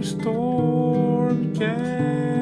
Brainstormcast.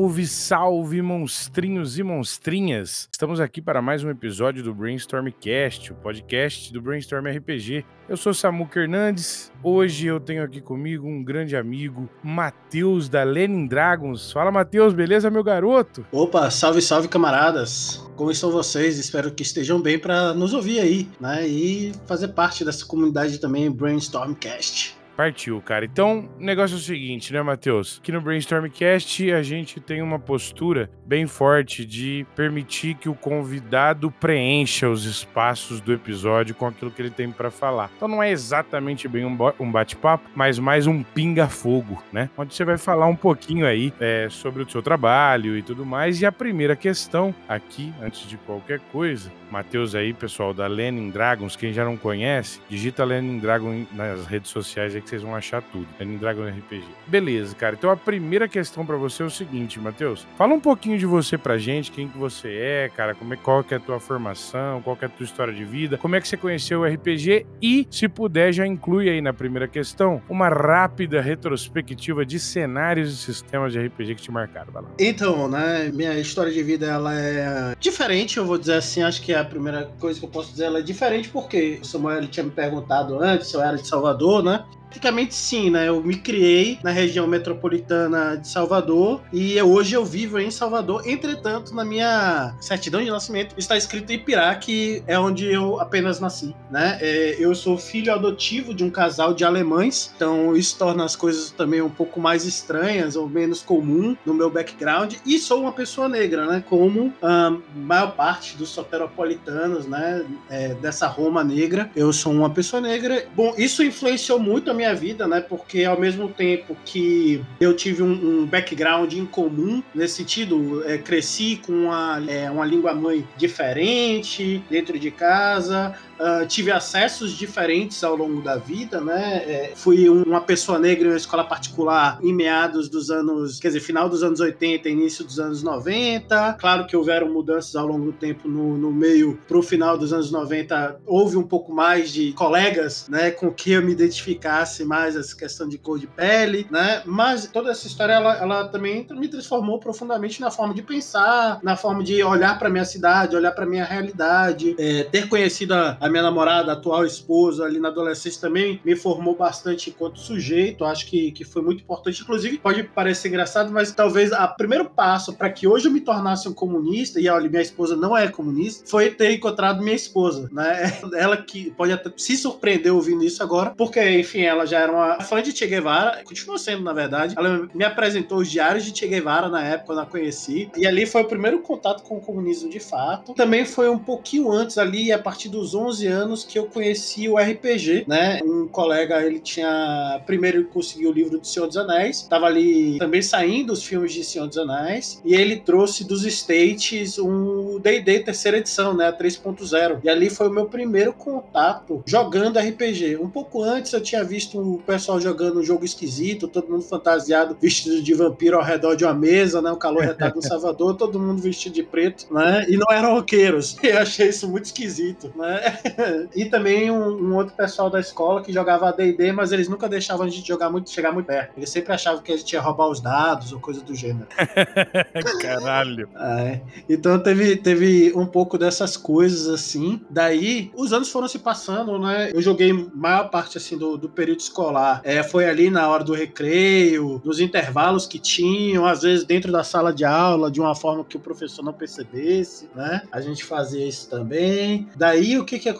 Salve, salve, monstrinhos e monstrinhas! Estamos aqui para mais um episódio do Brainstormcast, o podcast do Brainstorm RPG. Eu sou Samuca Hernandes. Hoje eu tenho aqui comigo um grande amigo, Matheus da Lenin Dragons. Fala, Matheus, beleza, meu garoto? Opa, salve, salve camaradas! Como estão vocês? Espero que estejam bem para nos ouvir aí, né? E fazer parte dessa comunidade também Brainstormcast. Partiu, cara. Então, o negócio é o seguinte, né, Matheus? Aqui no Brainstormcast a gente tem uma postura bem forte de permitir que o convidado preencha os espaços do episódio com aquilo que ele tem pra falar. Então não é exatamente bem um um bate-papo, mas mais um pinga-fogo, né? Onde você vai falar um pouquinho aí é, sobre o seu trabalho e tudo mais. E a primeira questão aqui, antes de qualquer coisa, Matheus aí, pessoal da Lenin Dragons, quem já não conhece, digita Lenin Dragon nas redes sociais aí que vocês vão achar tudo. Lenin Dragon RPG. Beleza, cara. Então a primeira questão pra você é o seguinte, Matheus. Fala um pouquinho de você pra gente, quem que você é, cara, como é, qual que é a tua formação, qual que é a tua história de vida, como é que você conheceu o RPG e, se puder, já inclui aí na primeira questão uma rápida retrospectiva de cenários e sistemas de RPG que te marcaram. Vai lá. Então, né, minha história de vida ela é diferente, eu vou dizer assim, acho que a primeira coisa que eu posso dizer ela é diferente porque o Samuel tinha me perguntado antes se eu era de Salvador, né? Praticamente sim, né? Eu me criei na região metropolitana de Salvador e hoje eu vivo em Salvador. Entretanto, na minha certidão de nascimento está escrito Ipirá, que é onde eu apenas nasci, né? É, eu sou filho adotivo de um casal de alemães, então isso torna as coisas também um pouco mais estranhas ou menos comum no meu background. E sou uma pessoa negra, né? Como a maior parte dos soteropolitanos, né? É, dessa Roma negra, eu sou uma pessoa negra. Bom, isso influenciou muito a minha vida, né? Porque ao mesmo tempo que eu tive um, um background em comum nesse sentido, é, cresci com uma, é, uma língua mãe diferente dentro de casa, ah, tive acessos diferentes ao longo da vida, né? É, fui um- uma pessoa negra em uma escola particular em meados dos anos, quer dizer, final dos anos 80, início dos anos 90. Claro que houveram mudanças ao longo do tempo no, no meio pro final dos anos 90, houve um pouco mais de colegas, né, com que eu me identificasse mais essa questão de cor de pele, né? Mas toda essa história ela, ela também me transformou profundamente na forma de pensar, na forma de olhar para minha cidade, olhar para minha realidade, é, ter conhecido a, a minha namorada, atual esposa ali na adolescência também me formou bastante enquanto sujeito. Acho que, que foi muito importante. Inclusive, pode parecer engraçado, mas talvez o primeiro passo para que hoje eu me tornasse um comunista, e olha, minha esposa não é comunista, foi ter encontrado minha esposa, né? Ela que pode até se surpreender ouvindo isso agora, porque, enfim, ela já era uma fã de Che Guevara, continua sendo, na verdade. Ela me apresentou os diários de Che Guevara na época, quando a conheci, e ali foi o primeiro contato com o comunismo de fato. Também foi um pouquinho antes ali, a partir dos 11 anos, que eu conheci o RPG, né? Um colega, ele tinha primeiro conseguiu o livro do Senhor dos Anéis, tava ali também saindo os filmes de Senhor dos Anéis, e ele trouxe dos States um D&D terceira edição, né? a 3.0. E ali foi o meu primeiro contato jogando RPG. Um pouco antes eu tinha visto o pessoal jogando um jogo esquisito, todo mundo fantasiado, vestido de vampiro ao redor de uma mesa, né? O calor retado em Salvador, todo mundo vestido de preto, né? E não eram roqueiros. Eu achei isso muito esquisito, né? e também um, um outro pessoal da escola que jogava D&D, mas eles nunca deixavam a gente jogar muito, chegar muito perto. Eles sempre achavam que a gente ia roubar os dados ou coisa do gênero. Caralho. É. Então teve, teve um pouco dessas coisas assim. Daí os anos foram se passando, né? Eu joguei maior parte assim do, do período escolar. É, foi ali na hora do recreio, nos intervalos que tinham, às vezes dentro da sala de aula, de uma forma que o professor não percebesse, né? A gente fazia isso também. Daí o que que aconteceu,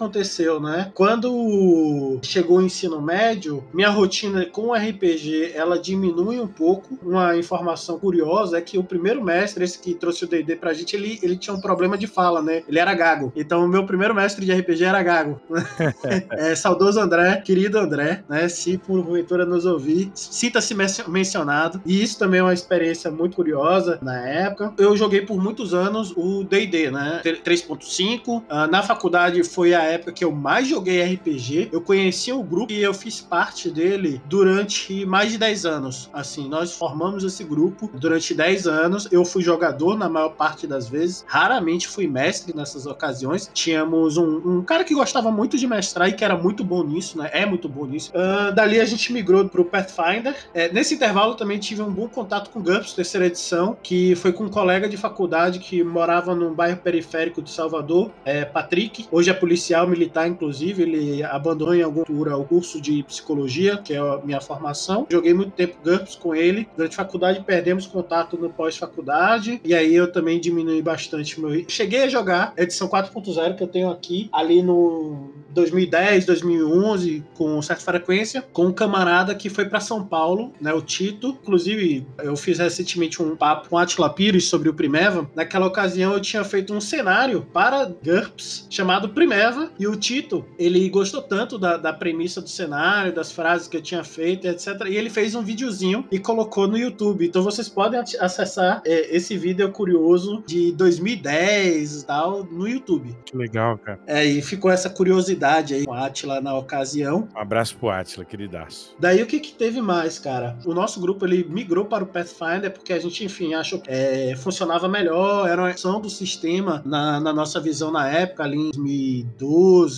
né? Quando chegou o ensino médio, minha rotina com RPG ela diminui um pouco. Uma informação curiosa é que o primeiro mestre, esse que trouxe o D&D pra gente, ele, ele tinha um problema de fala, né? Ele era gago. Então o meu primeiro mestre de RPG era gago. é, saudoso André, querido André, né? Se porventura nos ouvir, sinta-se mencionado. E isso também é uma experiência muito curiosa na época. Eu joguei por muitos anos o D&D, né? 3.5. Ah, na faculdade foi a época que eu mais joguei RPG. Eu conheci o grupo e eu fiz parte dele durante mais de 10 anos. Assim, nós formamos esse grupo durante 10 anos. Eu fui jogador na maior parte das vezes. Raramente fui mestre nessas ocasiões. Tínhamos um, um cara que gostava muito de mestrar e que era muito bom nisso, né? É muito bom nisso. Uh, dali a gente migrou pro Pathfinder. É, nesse intervalo também tive um bom contato com GURPS, terceira edição, que foi com um colega de faculdade que morava num bairro periférico de Salvador, é, Patrick. Hoje é policial militar, inclusive. Ele abandonou em alguma altura o curso de psicologia, que é a minha formação. Joguei muito tempo GURPS com ele. Durante a faculdade perdemos contato no pós-faculdade. E aí eu também diminui bastante meu. Cheguei a jogar a edição 4.0 que eu tenho aqui, ali no 2010, 2011, com certa frequência, com um camarada que foi para São Paulo, né, o Tito. Inclusive, eu fiz recentemente um papo com Atila Pires sobre o Primeva. Naquela ocasião, eu tinha feito um cenário para GURPS chamado Primeva, e o Tito, ele gostou tanto da, da premissa do cenário, das frases que eu tinha feito, etc. E ele fez um videozinho e colocou no YouTube. Então vocês podem acessar é, esse vídeo curioso de 2010 e tal no YouTube. Que legal, cara. É, e ficou essa curiosidade aí com a Atila na ocasião. Um abraço pro Atila, queridaço. Daí o que, que teve mais, cara? O nosso grupo ele migrou para o Pathfinder porque a gente, enfim, achou que é, funcionava melhor, era uma ação do sistema na, na nossa visão na época, ali em 2012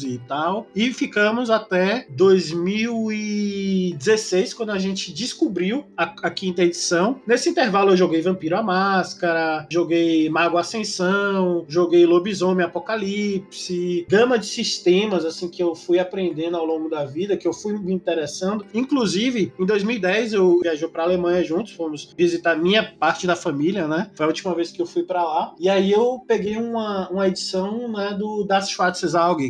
e tal. E ficamos até 2016, quando a gente descobriu a, a quinta edição. Nesse intervalo eu joguei Vampiro a Máscara, joguei Mago Ascensão, joguei Lobisomem Apocalipse, gama de sistemas assim que eu fui aprendendo ao longo da vida, que eu fui me interessando. Inclusive, em 2010 eu viajei para Alemanha juntos, fomos visitar minha parte da família, né? Foi a última vez que eu fui para lá. E aí eu peguei uma, uma edição né, do Das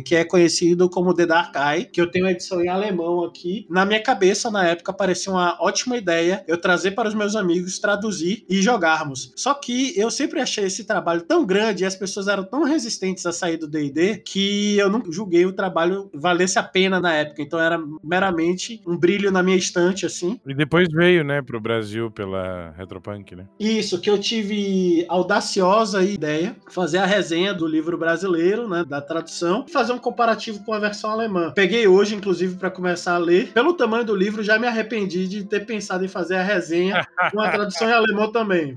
Que é conhecido como The Dark Eye, que eu tenho a edição em alemão aqui. Na minha cabeça, na época, parecia uma ótima ideia eu trazer para os meus amigos, traduzir e jogarmos. Só que eu sempre achei esse trabalho tão grande e as pessoas eram tão resistentes a sair do D&D que eu não julguei o trabalho valesse a pena na época. Então era meramente um brilho na minha estante, assim. E depois veio, né, pro Brasil pela Retropunk, né? Isso, que eu tive audaciosa ideia fazer a resenha do livro brasileiro, né, da tradução, e fazer um comparativo com a versão alemã. Peguei hoje, inclusive, para começar a ler. Pelo tamanho do livro, já me arrependi de ter pensado em fazer a resenha com a tradução em alemão também.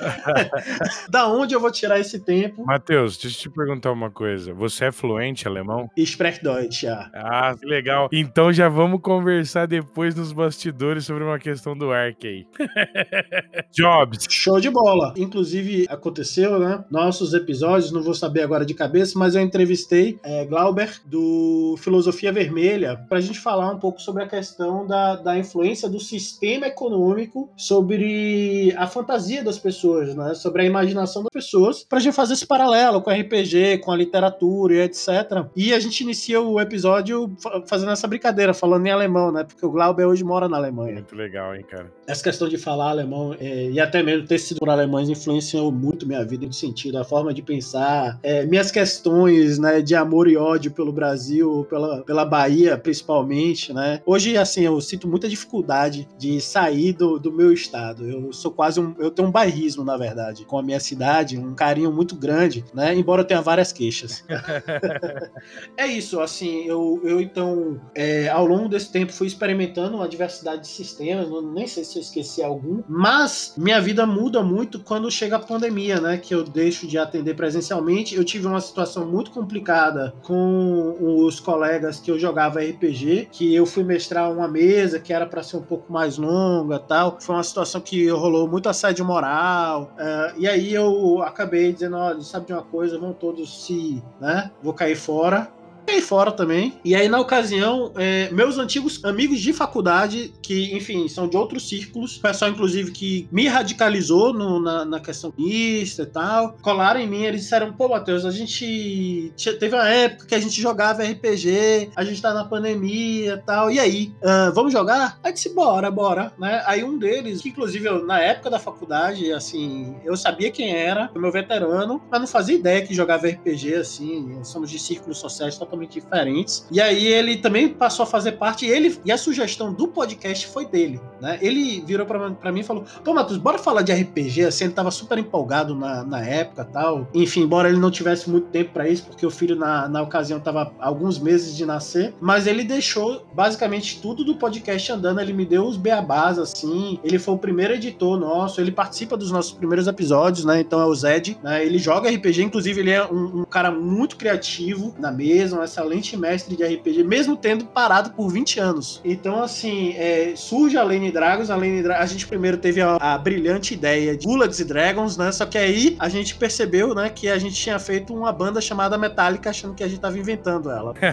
da onde eu vou tirar esse tempo? Matheus, deixa eu te perguntar uma coisa. Você é fluente alemão? Ich Deutsch, ja. Ah, que legal. Então já vamos conversar depois nos bastidores sobre uma questão do Ark aí. Jobs. Show de bola. Inclusive, aconteceu, né? Nossos episódios, não vou saber agora de cabeça, mas eu entrevistei é, Glauber do Filosofia Vermelha para a gente falar um pouco sobre a questão da, da influência do sistema econômico sobre a fantasia das pessoas, né? Sobre a imaginação das pessoas, para a gente fazer esse paralelo com RPG, com a literatura e etc. E a gente inicia o episódio fazendo essa brincadeira, falando em alemão, né? Porque o Glauber hoje mora na Alemanha. Muito legal, hein, cara? Essa questão de falar alemão é, e até mesmo ter sido por alemães influenciou muito minha vida em sentido, a forma de pensar, é, minhas questões, né, de amor e ódio pelo Brasil, pela, pela Bahia, principalmente, né? Hoje, assim, eu sinto muita dificuldade de sair do, do meu estado. Eu sou quase um, eu tenho um bairrismo, na verdade, com a minha cidade, um carinho muito grande, né? Embora eu tenha várias queixas. é isso, assim, eu, eu então, é, ao longo desse tempo, fui experimentando uma diversidade de sistemas, nem sei se eu esqueci algum, mas minha vida muda muito quando chega a pandemia, né? Que eu deixo de atender presencialmente. Eu tive uma situação muito complicada com os colegas que eu jogava RPG, que eu fui mestrar uma mesa que era para ser um pouco mais longa tal. Foi uma situação que rolou muito assédio moral. Uh, e aí eu acabei dizendo: olha, sabe de uma coisa, vão todos se, né? Vou cair fora aí fora também. E aí, na ocasião, é, meus antigos amigos de faculdade, que, enfim, são de outros círculos, pessoal, inclusive, que me radicalizou no, na, na questão mista e tal, colaram em mim, eles disseram, pô, Matheus, a gente teve uma época que a gente jogava RPG, a gente tá na pandemia e tal, e aí, uh, vamos jogar? Aí disse, bora, bora, né? Aí um deles, que inclusive eu, na época da faculdade, assim, eu sabia quem era, meu veterano, mas não fazia ideia que jogava RPG, assim, somos de círculos sociais totalmente diferentes. E aí ele também passou a fazer parte, ele e a sugestão do podcast foi dele, né? Ele virou para mim e falou: "Pô, Matheus, bora falar de RPG". Assim, ele tava super empolgado na, na época, tal. Enfim, embora ele não tivesse muito tempo para isso, porque o filho na, na ocasião tava alguns meses de nascer, mas ele deixou basicamente tudo do podcast andando, ele me deu os beabás assim. Ele foi o primeiro editor nosso, ele participa dos nossos primeiros episódios, né? Então é o Zed, né? Ele joga RPG, inclusive ele é um, um cara muito criativo na mesa, excelente mestre de RPG, mesmo tendo parado por 20 anos. Então, assim, é, surge a Lane Dragons. A Lane Dra a gente primeiro teve a, a, brilhante ideia de Gulags e Dragons, né? Só que aí a gente percebeu, né, que a gente tinha feito uma banda chamada Metallica achando que a gente tava inventando ela.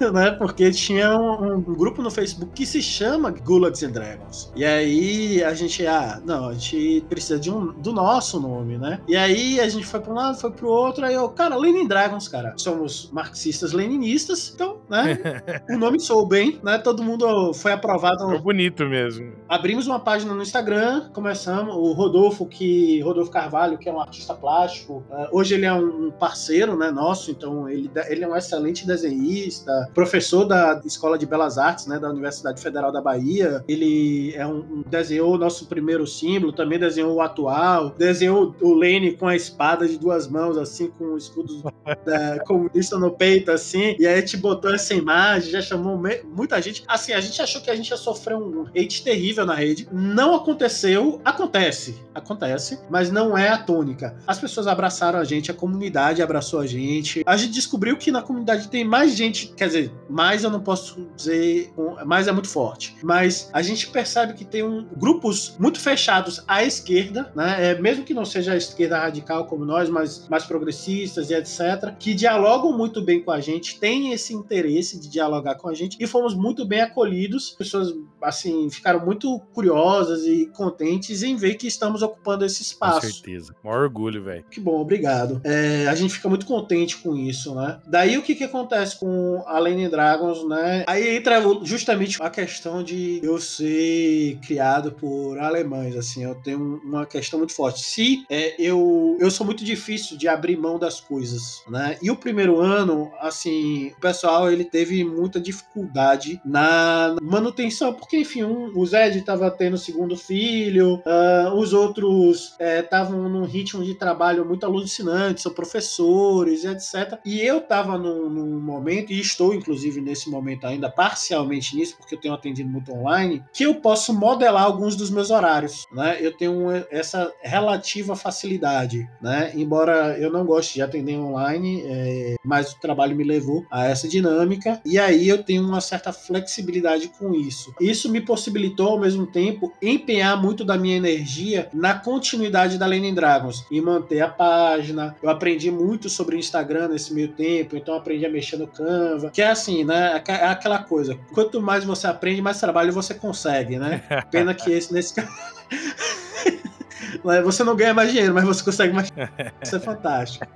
né? Porque tinha um, um, grupo no Facebook que se chama Gulags and Dragons. E aí a gente, ah, não, a gente precisa de um, do nosso nome, né? E aí a gente foi para um lado, foi pro outro, aí eu, cara, Lenin Dragons, cara. Somos marxistas leninistas, então, né? o nome sou bem, né? Todo mundo foi aprovado. Foi bonito mesmo. Abrimos uma página no Instagram, começamos. O Rodolfo, que Rodolfo Carvalho, que é um artista plástico, uh, hoje ele é um parceiro, né, nosso, então ele, ele é um excelente desenhista, professor da Escola de Belas Artes, né, da Universidade Federal da Bahia. Ele é um, um desenhou o nosso primeiro símbolo, também desenhou o atual, desenhou o Lene com a espada de duas mãos, assim, com o escudo da comunista no peito, assim, e aí gente botou essa imagem, já chamou muita gente. Assim, a gente achou que a gente ia sofrer um hate terrível na rede. Não aconteceu, acontece, acontece, mas não é a tônica. As pessoas abraçaram a gente, a comunidade abraçou a gente. A gente descobriu que na comunidade tem mais gente, quer dizer, mais eu não posso dizer, mais é muito forte, mas a gente percebe que tem um, grupos muito fechados à esquerda, né? É, mesmo que não seja a esquerda radical como nós, mas mais progressistas e etc., que dialogam muito bem com a gente, têm esse interesse de dialogar com a gente e fomos muito bem acolhidos. Pessoas, assim, ficaram muito curiosas e contentes em ver que estamos ocupando esse espaço. Com certeza. Maior orgulho, velho. Que bom, obrigado. É, a gente fica muito contente com isso, né? Daí o que que acontece com a Lane Dragons, né? Aí entra justamente a questão de eu ser criado por alemães, assim, eu tenho uma questão muito forte. Se é, eu, eu sou muito difícil de abrir mão das coisas, né? E o primeiro ano, assim, o pessoal ele teve muita dificuldade na manutenção, porque enfim, um, o Zed estava tendo segundo filho, uh, os outros estavam é, num ritmo de trabalho muito alucinante, são professores, etc. E eu estava num, num, momento, e estou inclusive nesse momento ainda parcialmente nisso, porque eu tenho atendido muito online, que eu posso modelar alguns dos meus horários, né? Eu tenho essa relativa facilidade, né? Embora eu não goste de atender online, é, mas o trabalho me levou a essa dinâmica e aí eu tenho uma certa flexibilidade com isso. Isso me possibilitou ao mesmo tempo empenhar muito da minha energia na continuidade da Lenin Dragons e manter a página. Eu aprendi muito sobre o Instagram nesse meio tempo, então aprendi a mexer no Canva, que é assim, né? É aquela coisa. Quanto mais você aprende, mais trabalho você consegue, né? Pena que esse nesse caso Você não ganha mais dinheiro, mas você consegue mais. Isso é fantástico.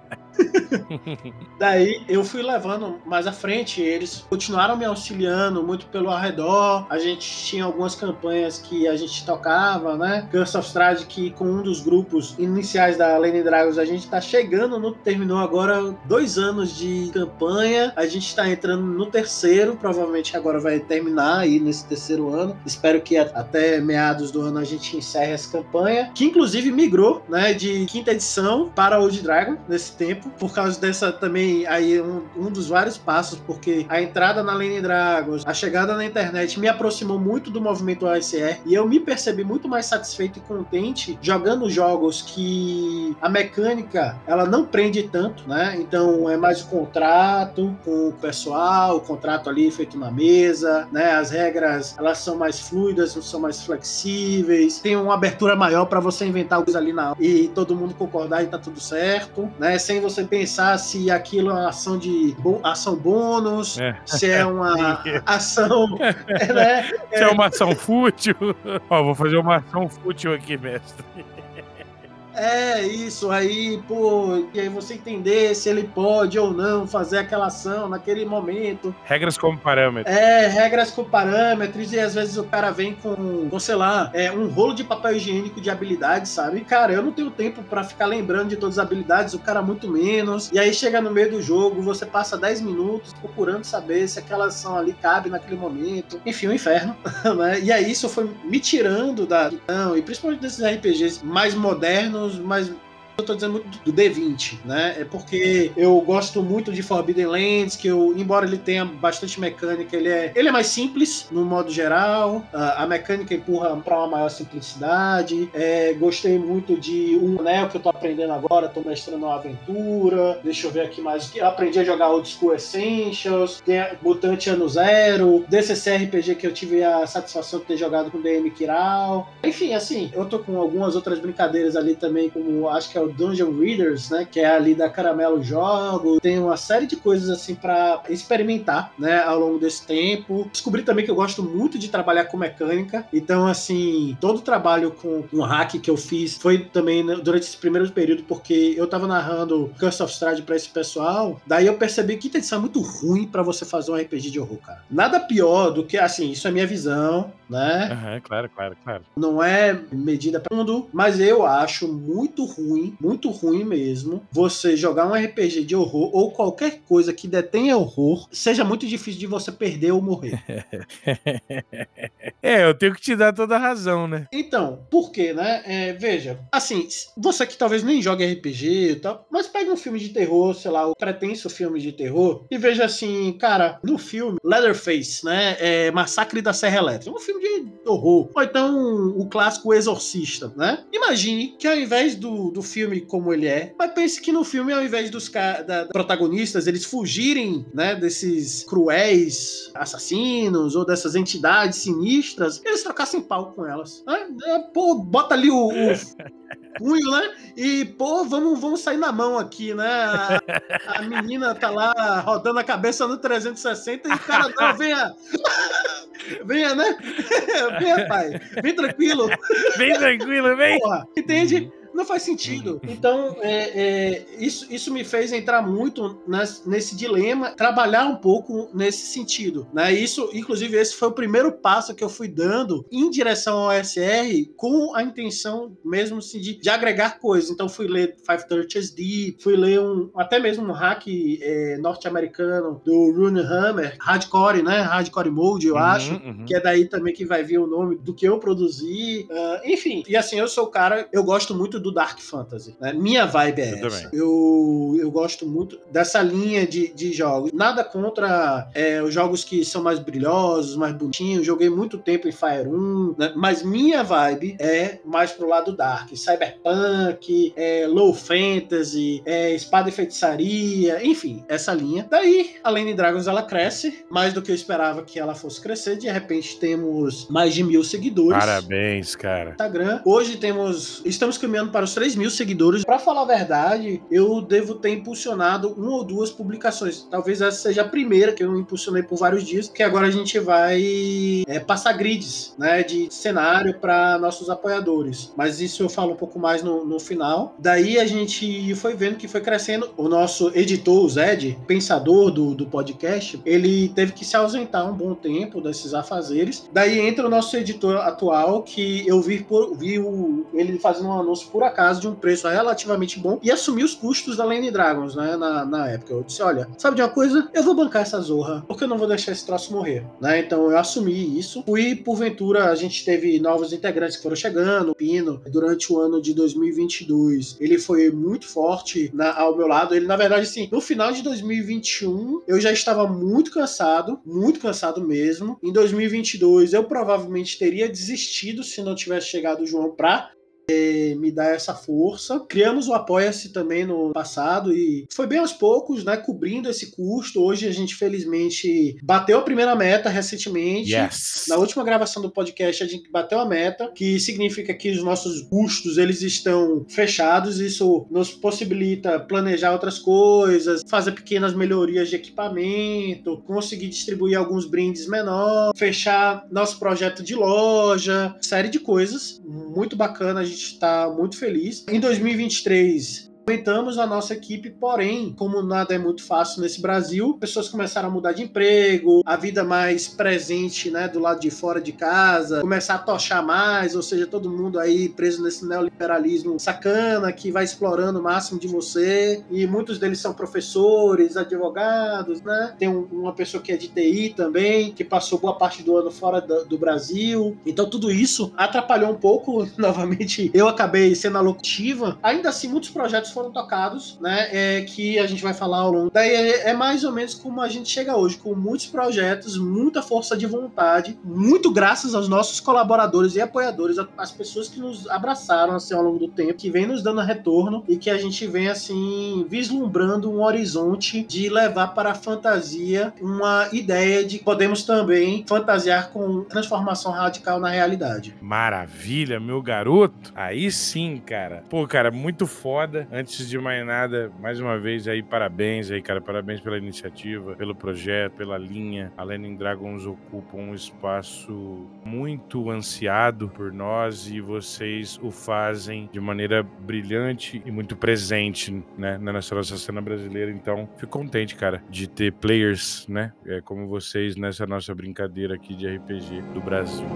Daí eu fui levando mais à frente, eles continuaram me auxiliando muito pelo arredor. A gente tinha algumas campanhas que a gente tocava, né? Curse of Strade, que com um dos grupos iniciais da Lane Dragons, a gente tá chegando no. Terminou agora dois anos de campanha. A gente tá entrando no terceiro, provavelmente agora vai terminar aí nesse terceiro ano. Espero que até meados do ano a gente encerre essa campanha, que inclusive migrou, né, de quinta edição para Old Dragon nesse tempo, por causa dessa também, aí um, um dos vários passos, porque a entrada na Lane Dragons, a chegada na internet me aproximou muito do movimento ASR e eu me percebi muito mais satisfeito e contente jogando jogos que a mecânica ela não prende tanto, né? Então é mais o contrato com o pessoal, o contrato ali feito na mesa, né? As regras elas são mais fluidas, são mais flexíveis, tem uma abertura maior para você inventar coisa ali na e todo mundo concordar e tá tudo certo, né? Sem você pensar se aquilo é uma ação de ação bônus, é. se é uma ação. né? Se é uma ação fútil. Ó, vou fazer uma ação fútil aqui, mestre. É, isso aí, pô, e aí você entender se ele pode ou não fazer aquela ação naquele momento. Regras como parâmetros. É, regras com parâmetros, e às vezes o cara vem com, com sei lá, é, um rolo de papel higiênico de habilidades, sabe? Cara, eu não tenho tempo para ficar lembrando de todas as habilidades, o cara muito menos. E aí chega no meio do jogo, você passa 10 minutos procurando saber se aquela ação ali cabe naquele momento. Enfim, o um inferno, né? E aí isso foi me tirando da. Não, e principalmente desses RPGs mais modernos mas eu tô dizendo muito do D20, né? É porque eu gosto muito de Forbidden Lands, que eu, embora ele tenha bastante mecânica, ele é, ele é mais simples no modo geral. a mecânica empurra para uma maior simplicidade. É, gostei muito de um anel que eu tô aprendendo agora, tô mestrando uma aventura. Deixa eu ver aqui mais. Eu aprendi a jogar Old School Essentials, tem Mutante Ano Zero, DCC RPG que eu tive a satisfação de ter jogado com DM Kiral. Enfim, assim, eu tô com algumas outras brincadeiras ali também, como acho que é o Dungeon Readers, né? Que é ali da Caramelo Jogo. Tem uma série de coisas assim para experimentar, né? Ao longo desse tempo. Descobri também que eu gosto muito de trabalhar com mecânica. Então, assim, todo o trabalho com um hack que eu fiz foi também durante esse primeiro período, porque eu tava narrando Curse of Strahd pra esse pessoal. Daí eu percebi que edição é muito ruim para você fazer um RPG de horror, cara. Nada pior do que, assim, isso é minha visão, né? Uhum, claro, claro, claro. Não é medida para mundo, mas eu acho muito ruim muito ruim mesmo você jogar um RPG de horror ou qualquer coisa que detenha horror, seja muito difícil de você perder ou morrer. é, eu tenho que te dar toda a razão, né? Então, por quê, né? É, veja, assim, você que talvez nem jogue RPG e tal, mas pega um filme de terror, sei lá, o pretenso filme de terror, e veja assim, cara, no filme Leatherface, né? É Massacre da Serra Elétrica, um filme de horror. Ou então o clássico Exorcista, né? Imagine que ao invés do, do filme filme como ele é, mas pense que no filme, ao invés dos da, da, protagonistas eles fugirem, né, desses cruéis assassinos ou dessas entidades sinistras, eles trocassem pau com elas. Né? É, pô, bota ali o, o punho, né? E, pô, vamos, vamos sair na mão aqui, né? A, a menina tá lá rodando a cabeça no 360 e o cara, não, venha. venha, né? venha, pai. Vem tranquilo. Vem tranquilo, vem. Porra, entende? Não faz sentido. Uhum. Então, é, é, isso, isso me fez entrar muito nesse, nesse, dilema, trabalhar um pouco nesse sentido. Né? Isso, inclusive, esse foi o primeiro passo que eu fui dando em direção ao SR com a intenção mesmo assim, de, de agregar coisas. Então, fui ler 530 SD, fui ler um, até mesmo um hack é, norte-americano do Rune Hammer, Hardcore, né? Hardcore Mode, eu uhum, acho, uhum. que é daí também que vai vir o nome do que eu produzi. Uh, enfim, e assim, eu sou o cara, eu gosto muito do Dark Fantasy. Né? Minha vibe é eu essa. Eu, eu gosto muito dessa linha de, de jogos. Nada contra é, os jogos que são mais brilhosos, mais bonitinhos. Joguei muito tempo em Fire 1, né? mas minha vibe é mais pro lado Dark. Cyberpunk, é, Low Fantasy, é, Espada e Feitiçaria, enfim, essa linha. Daí, a Lane Dragons ela cresce, mais do que eu esperava que ela fosse crescer. De repente temos mais de mil seguidores. Parabéns, cara. Instagram. Hoje temos. Estamos caminhando para os 3 mil seguidores. Para falar a verdade, eu devo ter impulsionado uma ou duas publicações. Talvez essa seja a primeira que eu impulsionei por vários dias, que agora a gente vai é, passar grids né, de cenário para nossos apoiadores. Mas isso eu falo um pouco mais no, no final. Daí a gente foi vendo que foi crescendo. O nosso editor, o Zed, pensador do, do podcast, ele teve que se ausentar um bom tempo desses afazeres. Daí entra o nosso editor atual, que eu vi, por, vi o, ele fazendo um anúncio por acaso de um preço relativamente bom e assumir os custos da Lane Dragons, né? Na, na época. Eu disse: olha, sabe de uma coisa? Eu vou bancar essa zorra, porque eu não vou deixar esse troço morrer, né? Então eu assumi isso. Fui, porventura, a gente teve novos integrantes que foram chegando, o Pino, durante o ano de 2022. Ele foi muito forte na, ao meu lado. Ele, na verdade, assim, no final de 2021, eu já estava muito cansado, muito cansado mesmo. Em 2022, eu provavelmente teria desistido se não tivesse chegado o João pra me dá essa força. Criamos o Apoia-se também no passado e foi bem aos poucos, né, cobrindo esse custo. Hoje a gente felizmente bateu a primeira meta recentemente. Yes. Na última gravação do podcast a gente bateu a meta, que significa que os nossos custos eles estão fechados. Isso nos possibilita planejar outras coisas, fazer pequenas melhorias de equipamento, conseguir distribuir alguns brindes menores, fechar nosso projeto de loja, série de coisas muito bacana. A gente está muito feliz. Em 2023, Aumentamos a nossa equipe, porém, como nada é muito fácil nesse Brasil, pessoas começaram a mudar de emprego, a vida mais presente, né, do lado de fora de casa, começar a tochar mais, ou seja, todo mundo aí preso nesse neoliberalismo sacana que vai explorando o máximo de você, e muitos deles são professores, advogados, né? Tem um, uma pessoa que é de TI também, que passou boa parte do ano fora do, do Brasil. Então tudo isso atrapalhou um pouco, novamente, eu acabei sendo a locutiva. Ainda assim, muitos projetos foram tocados, né? É, que a gente vai falar ao longo. Daí é, é, mais ou menos como a gente chega hoje, com muitos projetos, muita força de vontade, muito graças aos nossos colaboradores e apoiadores, as pessoas que nos abraçaram assim ao longo do tempo, que vem nos dando retorno e que a gente vem assim vislumbrando um horizonte de levar para a fantasia uma ideia de que podemos também fantasiar com transformação radical na realidade. Maravilha, meu garoto. Aí sim, cara. Pô, cara, muito foda. Antes de mais nada, mais uma vez aí, parabéns aí, cara. Parabéns pela iniciativa, pelo projeto, pela linha. A Lenin Dragons ocupa um espaço muito ansiado por nós e vocês o fazem de maneira brilhante e muito presente, né, na nossa cena brasileira. Então, fico contente, cara, de ter players, né, é, como vocês nessa nossa brincadeira aqui de RPG do Brasil.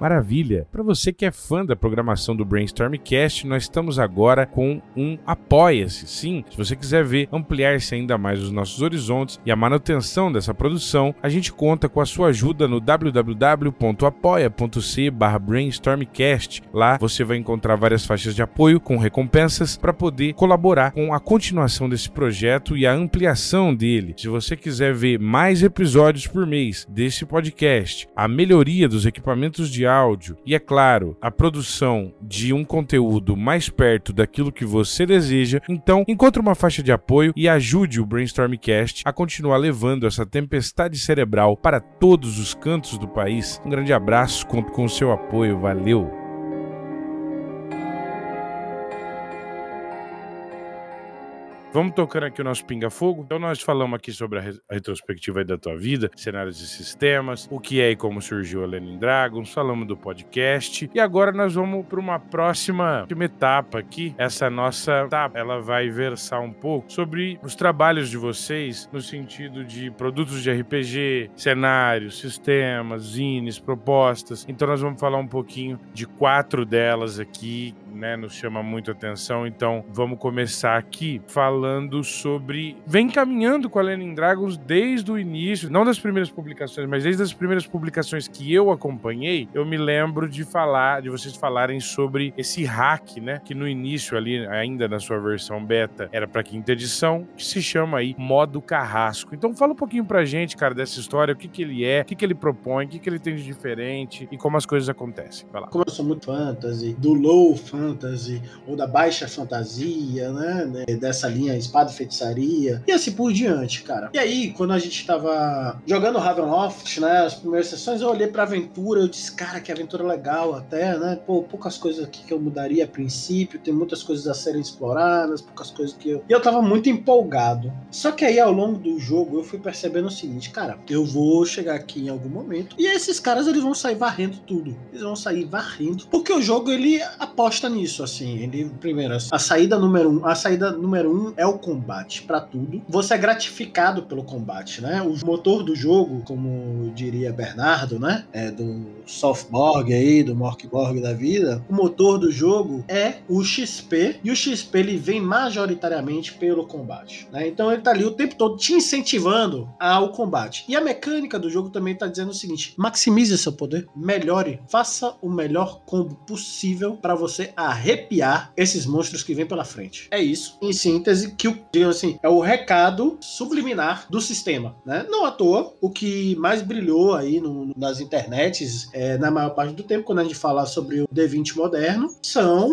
Maravilha! Para você que é fã da programação do Brainstormcast, nós estamos agora com um Apoia-se. Sim, se você quiser ver ampliar-se ainda mais os nossos horizontes e a manutenção dessa produção, a gente conta com a sua ajuda no www.apoia.c brainstormcast. Lá você vai encontrar várias faixas de apoio com recompensas para poder colaborar com a continuação desse projeto e a ampliação dele. Se você quiser ver mais episódios por mês desse podcast, a melhoria dos equipamentos de áudio e, é claro, a produção de um conteúdo mais perto daquilo que você deseja, então encontre uma faixa de apoio e ajude o Brainstormcast a continuar levando essa tempestade cerebral para todos os cantos do país. Um grande abraço, conto com o seu apoio, valeu! Vamos tocando aqui o nosso pinga-fogo. Então, nós falamos aqui sobre a, re a retrospectiva da tua vida, cenários e sistemas, o que é e como surgiu a Lenin Dragons, falamos do podcast. E agora nós vamos para uma próxima etapa aqui. Essa nossa etapa, ela vai versar um pouco sobre os trabalhos de vocês no sentido de produtos de RPG, cenários, sistemas, zines, propostas. Então, nós vamos falar um pouquinho de quatro delas aqui, né? Nos chama muito atenção. Então, vamos começar aqui falando sobre. Vem caminhando com a Lenin Dragons desde o início, não das primeiras publicações, mas desde as primeiras publicações que eu acompanhei. Eu me lembro de falar, de vocês falarem sobre esse hack, né? Que no início, ali, ainda na sua versão beta, era para quinta edição, que se chama aí Modo Carrasco. Então, fala um pouquinho pra gente, cara, dessa história, o que, que ele é, o que, que ele propõe, o que, que ele tem de diferente e como as coisas acontecem. Vai lá. Como eu sou muito fantasy, do low fantasy ou da baixa fantasia, né? Dessa linha espada e feitiçaria, e assim por diante, cara. E aí, quando a gente tava jogando Ravenloft, né, as primeiras sessões, eu olhei pra aventura, eu disse, cara, que aventura legal até, né? Pô, poucas coisas aqui que eu mudaria a princípio, tem muitas coisas a serem exploradas, poucas coisas que eu... E eu tava muito empolgado. Só que aí, ao longo do jogo, eu fui percebendo o seguinte, cara, eu vou chegar aqui em algum momento, e esses caras, eles vão sair varrendo tudo. Eles vão sair varrendo, porque o jogo, ele aposta nisso, assim. Ele, primeiro, a saída número um, a saída número um é o combate para tudo. Você é gratificado pelo combate, né? O motor do jogo, como diria Bernardo, né? É do Softborg aí, do Morkborg da vida. O motor do jogo é o XP e o XP ele vem majoritariamente pelo combate, né? Então ele tá ali o tempo todo te incentivando ao combate. E a mecânica do jogo também tá dizendo o seguinte: maximize seu poder, melhore, faça o melhor combo possível para você a arrepiar esses monstros que vêm pela frente. É isso, em síntese, que o, assim, é o recado subliminar do sistema, né? Não à toa, o que mais brilhou aí no, nas internets, é, na maior parte do tempo, quando a gente fala sobre o D20 moderno, são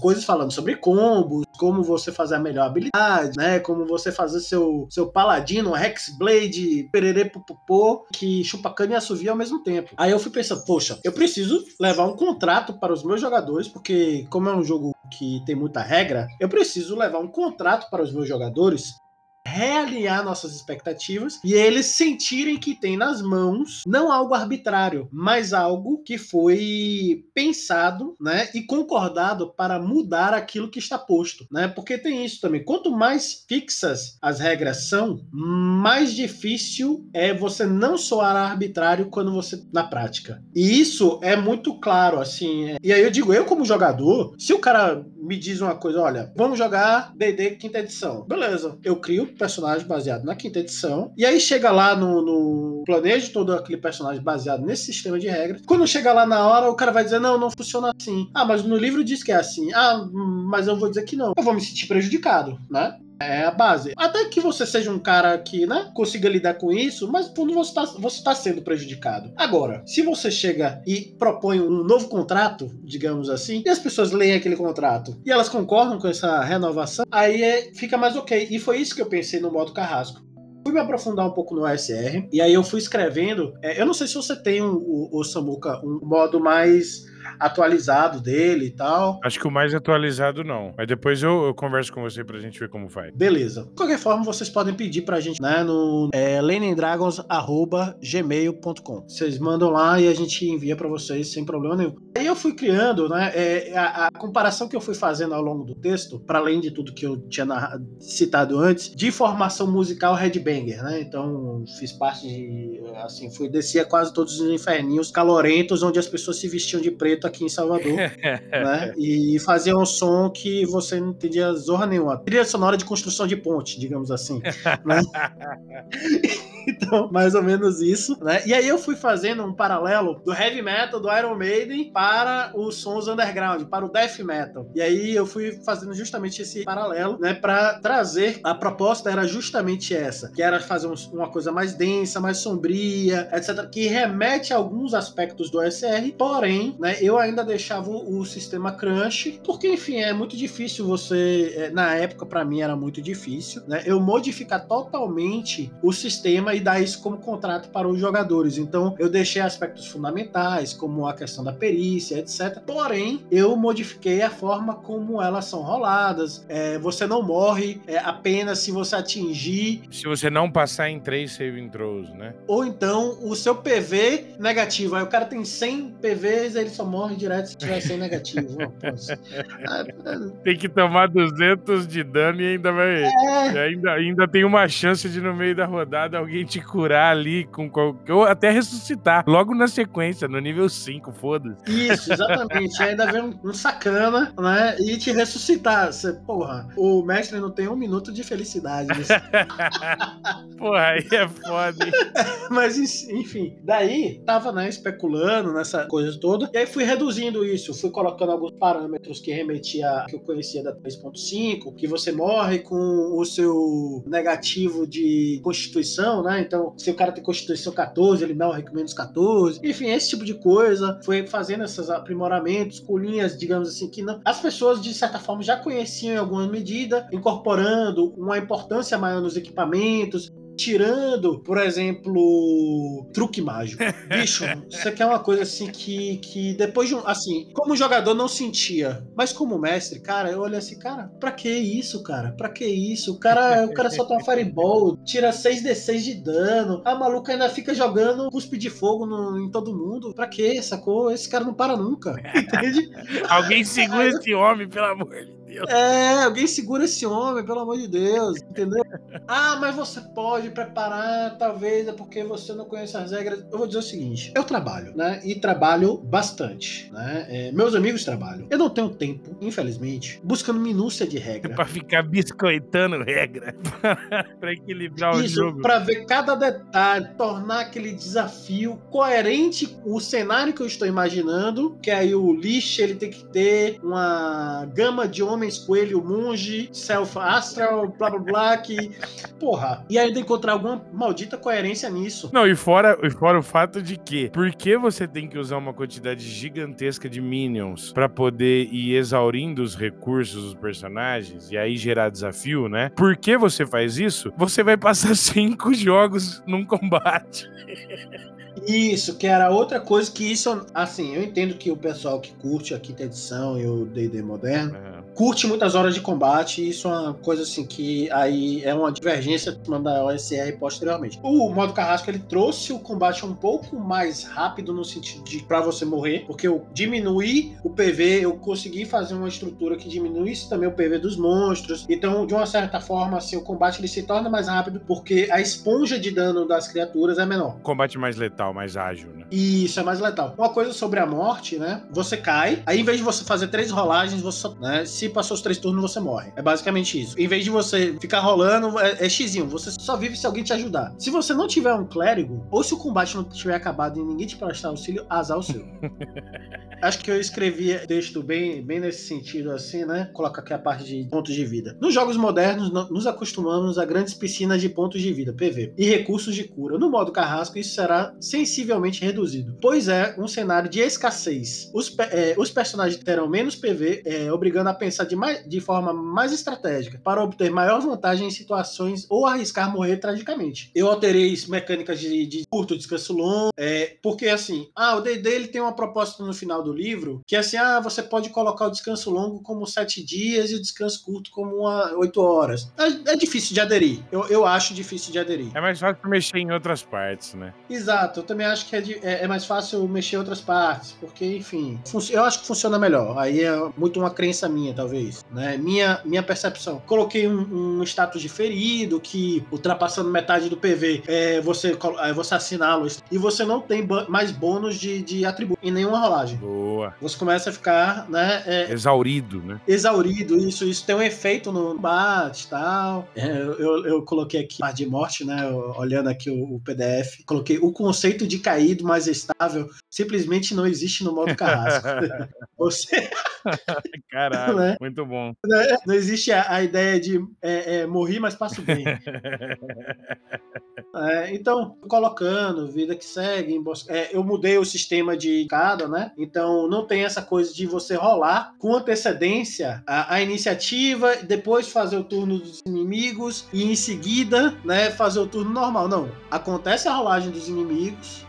coisas falando sobre combos, como você fazer a melhor habilidade, né? Como você fazer seu, seu paladino, Hexblade, pererê pupupô, que chupa cana e assovia ao mesmo tempo. Aí eu fui pensando, poxa, eu preciso levar um contrato para os meus jogadores, porque como é um jogo que tem muita regra, eu preciso levar um contrato para os meus jogadores realinhar nossas expectativas e eles sentirem que tem nas mãos não algo arbitrário, mas algo que foi pensado, né, e concordado para mudar aquilo que está posto, né? Porque tem isso também. Quanto mais fixas as regras são, mais difícil é você não soar arbitrário quando você na prática. E isso é muito claro, assim. É... E aí eu digo, eu como jogador, se o cara me diz uma coisa, olha, vamos jogar D&D quinta edição. Beleza, eu crio personagem baseado na quinta edição. E aí chega lá no, no planejo todo aquele personagem baseado nesse sistema de regras. Quando chega lá na hora, o cara vai dizer: não, não funciona assim. Ah, mas no livro diz que é assim. Ah, mas eu vou dizer que não. Eu vou me sentir prejudicado, né? É a base. Até que você seja um cara que, né, consiga lidar com isso, mas quando você está você tá sendo prejudicado. Agora, se você chega e propõe um novo contrato, digamos assim, e as pessoas leem aquele contrato e elas concordam com essa renovação, aí é, fica mais ok. E foi isso que eu pensei no modo carrasco fui me aprofundar um pouco no OSR, e aí eu fui escrevendo. É, eu não sei se você tem um, o, o Samuka, um modo mais atualizado dele e tal. Acho que o mais atualizado não. Mas depois eu, eu converso com você pra gente ver como faz. Beleza. De qualquer forma, vocês podem pedir pra gente né, no é, lenendragons.gmail.com. Vocês mandam lá e a gente envia para vocês sem problema nenhum. Aí eu fui criando, né? É, a, a, comparação que eu fui fazendo ao longo do texto, para além de tudo que eu tinha citado antes, de formação musical headbanger, né? Então fiz parte de. Assim, fui descia quase todos os inferninhos calorentos onde as pessoas se vestiam de preto aqui em Salvador, né? E fazia um som que você não entendia zorra nenhuma. Trilha sonora de construção de ponte, digamos assim. né? então, mais ou menos isso, né? E aí eu fui fazendo um paralelo do heavy metal do Iron Maiden para os sons underground, para o death metal. E aí eu fui fazendo justamente esse paralelo, né, para trazer a proposta era justamente essa, que era fazer uma coisa mais densa, mais sombria, etc, que remete a alguns aspectos do OSR, porém, né, eu ainda deixava o, sistema crunch, porque enfim, é muito difícil você, é, na época para mim era muito difícil, né, eu modificar totalmente o sistema e dar isso como contrato para os jogadores. Então, eu deixei aspectos fundamentais, como a questão da perícia, etc. Porém, eu modifiquei a forma como elas são roladas. É, você não morre é, apenas se você atingir. Se você não passar em três saving throws, né? Ou então o seu PV negativo. Aí o cara tem 100 PVs, ele só morre direto se tiver 100 negativo. tem que tomar 200 de dano e ainda vai. É... E ainda, ainda tem uma chance de no meio da rodada alguém te curar ali com qualquer. Ou até ressuscitar. Logo na sequência, no nível 5, foda-se. Isso, exatamente. ainda vem um, um, sacana, né? E te ressuscitar. Você, porra, o mestre não tem um minuto de felicidade. porra, aí é foda, hein? Mas, enfim, daí tava, né, especulando nessa coisa toda. E aí fui reduzindo isso. Fui colocando alguns parâmetros que remetia que eu conhecia da 3.5, que você morre com o seu negativo de constituição, né? Então, se o cara tem Constituição 14, ele morre com menos 14. Enfim, esse tipo de coisa. Foi fazendo esses aprimoramentos com linhas, digamos assim, que não... as pessoas, de certa forma, já conheciam em alguma medida, incorporando uma importância maior nos equipamentos, tirando, por exemplo, truque mágico. Bicho, isso aqui é uma coisa assim que, que depois de um. Assim, como jogador não sentia, mas como mestre, cara, eu olhei assim, cara, pra que isso, cara? Pra que isso? O cara, o cara solta uma fireball, tira 6d6 de dano, a maluca ainda fica jogando cuspe de fogo no, em todo mundo. Pra que, sacou? Esse cara não para nunca, entende? Alguém segura esse homem, pelo amor de Deus. Deus. É, alguém segura esse homem, pelo amor de Deus, entendeu? Ah, mas você pode preparar, talvez é porque você não conhece as regras. Eu vou dizer o seguinte: eu trabalho, né? E trabalho bastante, né? É, meus amigos trabalham. Eu não tenho tempo, infelizmente, buscando minúcia de regra. pra ficar biscoitando regra. pra equilibrar Isso, o jogo. pra ver cada detalhe, tornar aquele desafio coerente com o cenário que eu estou imaginando, que aí o lixo ele tem que ter uma gama de homens, coelho, monge, self astral, blá blá blá, que porra. E ainda encontrar alguma maldita coerência nisso. Não, e fora, e fora o fato de que, por que você tem que usar uma quantidade gigantesca de minions pra poder ir exaurindo os recursos dos personagens e aí gerar desafio, né? Por que você faz isso? Você vai passar cinco jogos num combate. Isso, que era outra coisa que isso, assim, eu entendo que o pessoal que curte a quinta edição e o D&D moderno curte muitas horas de combate, e isso é uma coisa assim que aí é uma divergência da OSR posteriormente. O modo carrasco ele trouxe o combate um pouco mais rápido no sentido de para você morrer, porque eu diminuí o PV, eu consegui fazer uma estrutura que diminuísse também o PV dos monstros. Então, de uma certa forma, assim, o combate ele se torna mais rápido porque a esponja de dano das criaturas é menor. Combate mais letal, mais ágil, né? Isso é mais letal. Uma coisa sobre a morte, né? Você cai, aí em vez de você fazer três rolagens, você só, né? Se passou os três turnos, você morre. É basicamente isso. Em vez de você ficar rolando, é, é xizinho. Você só vive se alguém te ajudar. Se você não tiver um clérigo, ou se o combate não tiver acabado e ninguém te prestar auxílio, azar o seu. Acho que eu escrevi texto bem, bem nesse sentido, assim, né? Coloca aqui a parte de pontos de vida. Nos jogos modernos, no- nos acostumamos a grandes piscinas de pontos de vida, PV, e recursos de cura. No modo carrasco, isso será sensivelmente reduzido, pois é um cenário de escassez. Os, é, os personagens terão menos PV, é, obrigando a pensar de, mais- de forma mais estratégica para obter maior vantagem em situações ou arriscar morrer tragicamente. Eu alterei mecânicas de, de curto descanso longo, é, porque assim, ah, o D&D ele tem uma proposta no final do livro que é assim, ah, você pode colocar o descanso longo como sete dias e o descanso curto como uma, oito horas. É, é difícil de aderir. Eu, eu acho difícil de aderir. É mais fácil mexer em outras partes, né? Exato, também acho que é, de- é- é mais fácil mexer em outras partes, porque, enfim, eu acho que funciona melhor. Aí é muito uma crença minha, talvez, né? Minha, minha percepção. Coloquei um, um status de ferido que, ultrapassando metade do PV, é, você, é, você assiná-lo e você não tem mais bônus de, de atributo em nenhuma rolagem. Boa. Você começa a ficar, né, é, Exaurido, né? exaurido, isso, isso tem um efeito no combate e tal. É, eu, eu coloquei aqui parte de morte, né? eu- Olhando aqui o, o PDF, coloquei o conceito de caído mais estável simplesmente não existe no modo carrasco. Você Caralho, Né? muito bom. não existe a, a ideia de é, é, morrer, mas passo bem. É, então, colocando, vida que segue, é, eu mudei o sistema de cada, né? Então não tem essa coisa de você rolar com antecedência a, a iniciativa, depois fazer o turno dos inimigos e em seguida, né, fazer o turno normal. Não. Acontece a rolagem dos inimigos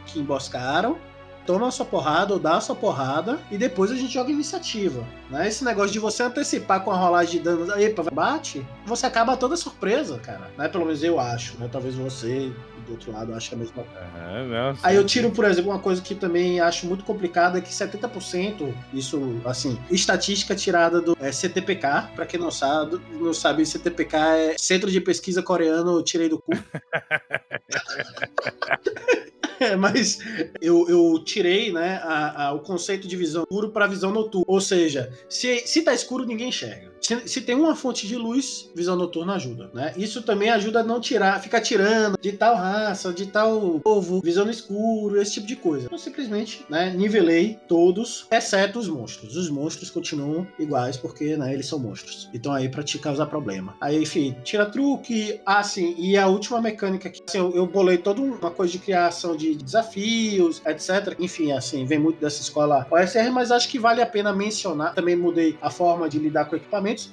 que emboscaram. Toma a sua porrada ou dá a sua porrada e depois a gente joga iniciativa. Né? Esse negócio de você antecipar com a rolagem de danos, epa, bate, você acaba toda surpresa, cara. Né? Pelo menos eu acho, né? Talvez você do outro lado ache a mesma coisa. Não, Aí eu tiro, por exemplo, uma coisa que também acho muito complicada, é que 70%, isso, assim, estatística tirada do é, CTPK, pra quem não sabe, não sabe, CTPK é Centro de Pesquisa Coreano, tirei do cu. Mas eu, eu tirei né, a- a- o conceito de visão escuro para visão noturna. Ou seja, se, se tá escuro, ninguém enxerga. Se, se tem uma fonte de luz, visão noturna ajuda. Né? Isso também ajuda a não tirar, ficar tirando de tal raça, de tal povo, visão no escuro, esse tipo de coisa. Eu simplesmente né, nivelei todos, exceto os monstros. Os monstros continuam iguais, porque né, eles são monstros. Então aí pra te causar problema. Aí, enfim, tira truque. Ah, sim, e a última mecânica que assim, eu, eu bolei toda uma coisa de criação de desafios, etc. Enfim, assim, vem muito dessa escola OSR, mas acho que vale a pena mencionar. Também mudei a forma de lidar com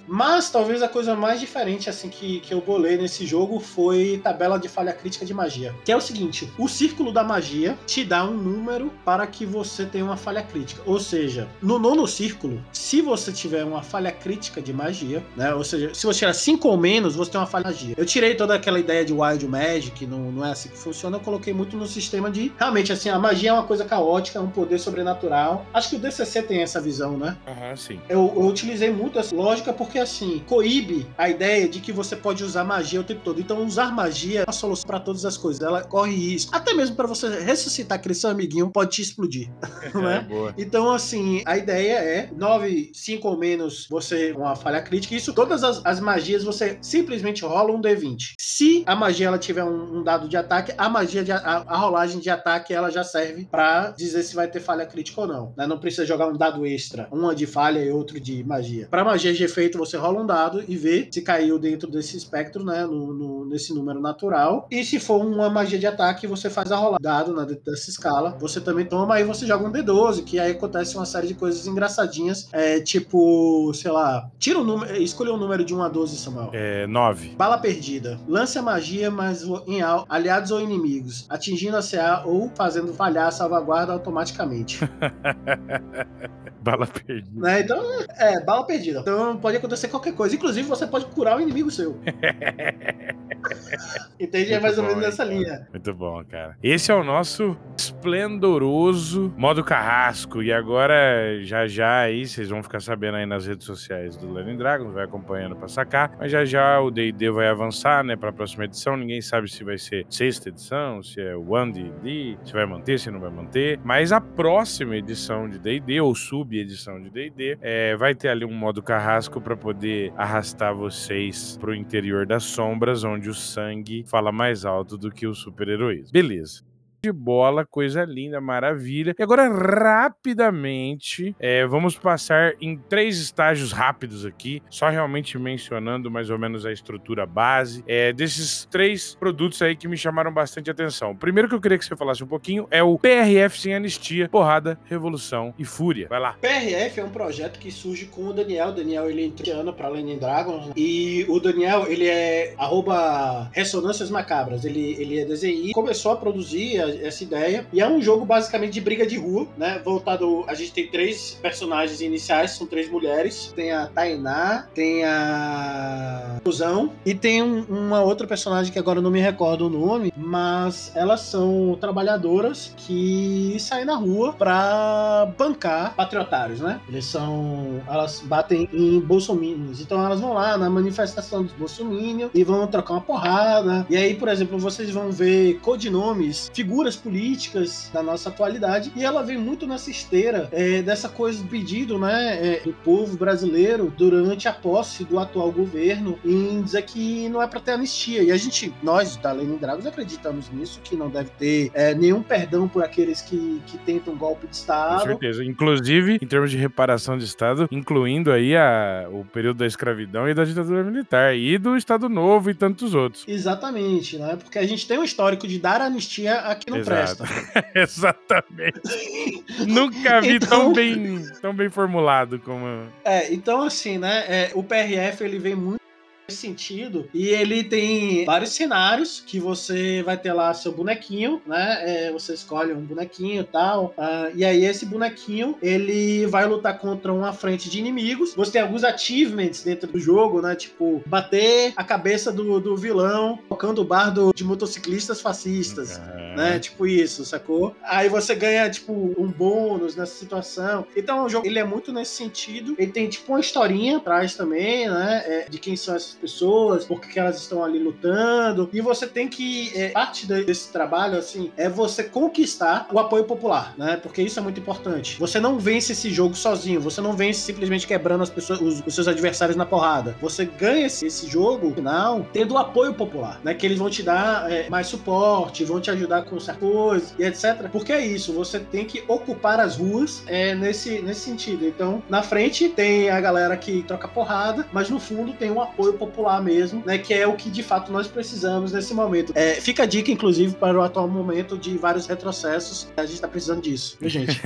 Mas talvez a coisa mais diferente, assim, que, que eu bolei nesse jogo foi tabela de falha crítica de magia. Que é o seguinte: o círculo da magia te dá um número para que você tenha uma falha crítica. Ou seja, no nono círculo, se você tiver uma falha crítica de magia, né? Ou seja, se você tirar 5 ou menos, você tem uma falha de magia. Eu tirei toda aquela ideia de Wild Magic, não, não é assim que funciona. Eu coloquei muito no sistema de realmente assim, a magia é uma coisa caótica, é um poder sobrenatural. Acho que o DCC tem essa visão, né? Aham, uhum, sim. Eu, eu, utilizei muito essa lógica porque assim, coíbe a ideia de que você pode usar magia o tempo todo. Então, usar magia é uma solução para todas as coisas. Ela corre risco. Até mesmo para você ressuscitar aquele seu amiguinho, pode te explodir. né? É, então, assim, a ideia é 9, 5 ou menos você uma falha crítica. Isso, todas as, as magias, você simplesmente rola um D20. Se a magia ela tiver um, um dado de ataque, a magia de, a, a, rolagem de ataque ela já serve para dizer se vai ter falha crítica ou não. Né? Não precisa jogar um dado extra, uma de falha e outro de magia. Para magia efeito, você rola um dado e vê se caiu dentro desse espectro, né? No, no, nesse número natural. E se for uma magia de ataque, você faz a rolada dado dentro dessa escala. Você também toma, aí você joga um D12, que aí acontece uma série de coisas engraçadinhas. É, tipo, sei lá, tira o número, escolha um número de 1 a 12, Samuel. É, 9. Bala perdida. Lance a magia, mas em aliados ou inimigos, atingindo a CA ou fazendo falhar a salvaguarda automaticamente. bala perdida. Né? Então, é, bala perdida. Então pode acontecer qualquer coisa. Inclusive, você pode curar o inimigo seu. Entende? é mais ou menos nessa linha. Muito bom, cara. Esse é o nosso esplendoroso modo carrasco. E agora, já já aí, vocês vão ficar sabendo aí nas redes sociais do Lenin Dragons, vai acompanhando pra sacar. Mas já já o D&D vai avançar, né, pra próxima edição. Ninguém sabe se vai ser sexta edição, se é One D&D, se vai manter, se não vai manter. Mas a próxima edição de D&D, ou sub-edição de D&D, é, vai ter ali um modo carrasco para poder arrastar vocês pro interior das sombras, onde o sangue fala mais alto do que o super-heroísmo. Beleza de bola, coisa linda, maravilha. E agora, rapidamente, é, vamos passar em três estágios rápidos aqui, só realmente mencionando mais ou menos a estrutura base é, desses três produtos aí que me chamaram bastante atenção. O primeiro que eu queria que você falasse um pouquinho é o PRF sem anistia, porrada, revolução e fúria. Vai lá. PRF é um projeto que surge com o Daniel. O Daniel ele entrou para Lenin Dragons e o Daniel ele é arroba ressonâncias macabras. Ele ele é DZI, começou a produzir essa ideia. E é um jogo basicamente de briga de rua, né? Voltado. A gente tem três personagens iniciais, são três mulheres. Tem a Tainá, tem a Fusão e tem um, uma outra personagem que agora não me recordo o nome, mas elas são trabalhadoras que saem na rua pra bancar patriotários, né? Eles são. Elas batem em bolsominions. Então elas vão lá na manifestação dos bolsominions e vão trocar uma porrada. E aí, por exemplo, vocês vão ver codinomes, figuras políticas da nossa atualidade e ela vem muito nessa esteira é, dessa coisa do pedido né, é, do povo brasileiro durante a posse do atual governo em dizer que não é para ter anistia. E a gente, nós da Lenin Dragos, acreditamos nisso, que não deve ter é, nenhum perdão por aqueles que, que tentam golpe de Estado. Com certeza. Inclusive, em termos de reparação de Estado, incluindo aí a, o período da escravidão e da ditadura militar, e do Estado Novo e tantos outros. Exatamente, né? Porque a gente tem um histórico de dar anistia aqui no Exato. presta. Exatamente. Nunca vi então... tão, bem, tão bem formulado como. É, então assim, né? É, o PRF ele vem muito sentido. E ele tem vários cenários que você vai ter lá seu bonequinho, né? É, você escolhe um bonequinho e tal. Uh, e aí esse bonequinho ele vai lutar contra uma frente de inimigos. Você tem alguns achievements dentro do jogo, né? Tipo, bater a cabeça do, do vilão tocando o bardo de motociclistas fascistas, uhum. né? Tipo isso, sacou? Aí você ganha, tipo, um bônus nessa situação. Então o jogo ele é muito nesse sentido. Ele tem, tipo, uma historinha atrás também, né? É, de quem são pessoas, por que elas estão ali lutando. E você tem que. É, parte desse trabalho, assim, é você conquistar o apoio popular, né? Porque isso é muito importante. Você não vence esse jogo sozinho, você não vence simplesmente quebrando as pessoas, os, os seus adversários na porrada. Você ganha esse, esse jogo, final, tendo o apoio popular, né? Que eles vão te dar é, mais suporte, vão te ajudar com certas coisas e etc. Porque é isso, você tem que ocupar as ruas é, nesse, nesse sentido. Então, na frente tem a galera que troca porrada, mas no fundo tem um apoio popular popular mesmo, né? Que é o que de fato nós precisamos nesse momento. É, fica a dica, inclusive, para o atual momento de vários retrocessos. A gente tá precisando disso, viu, gente?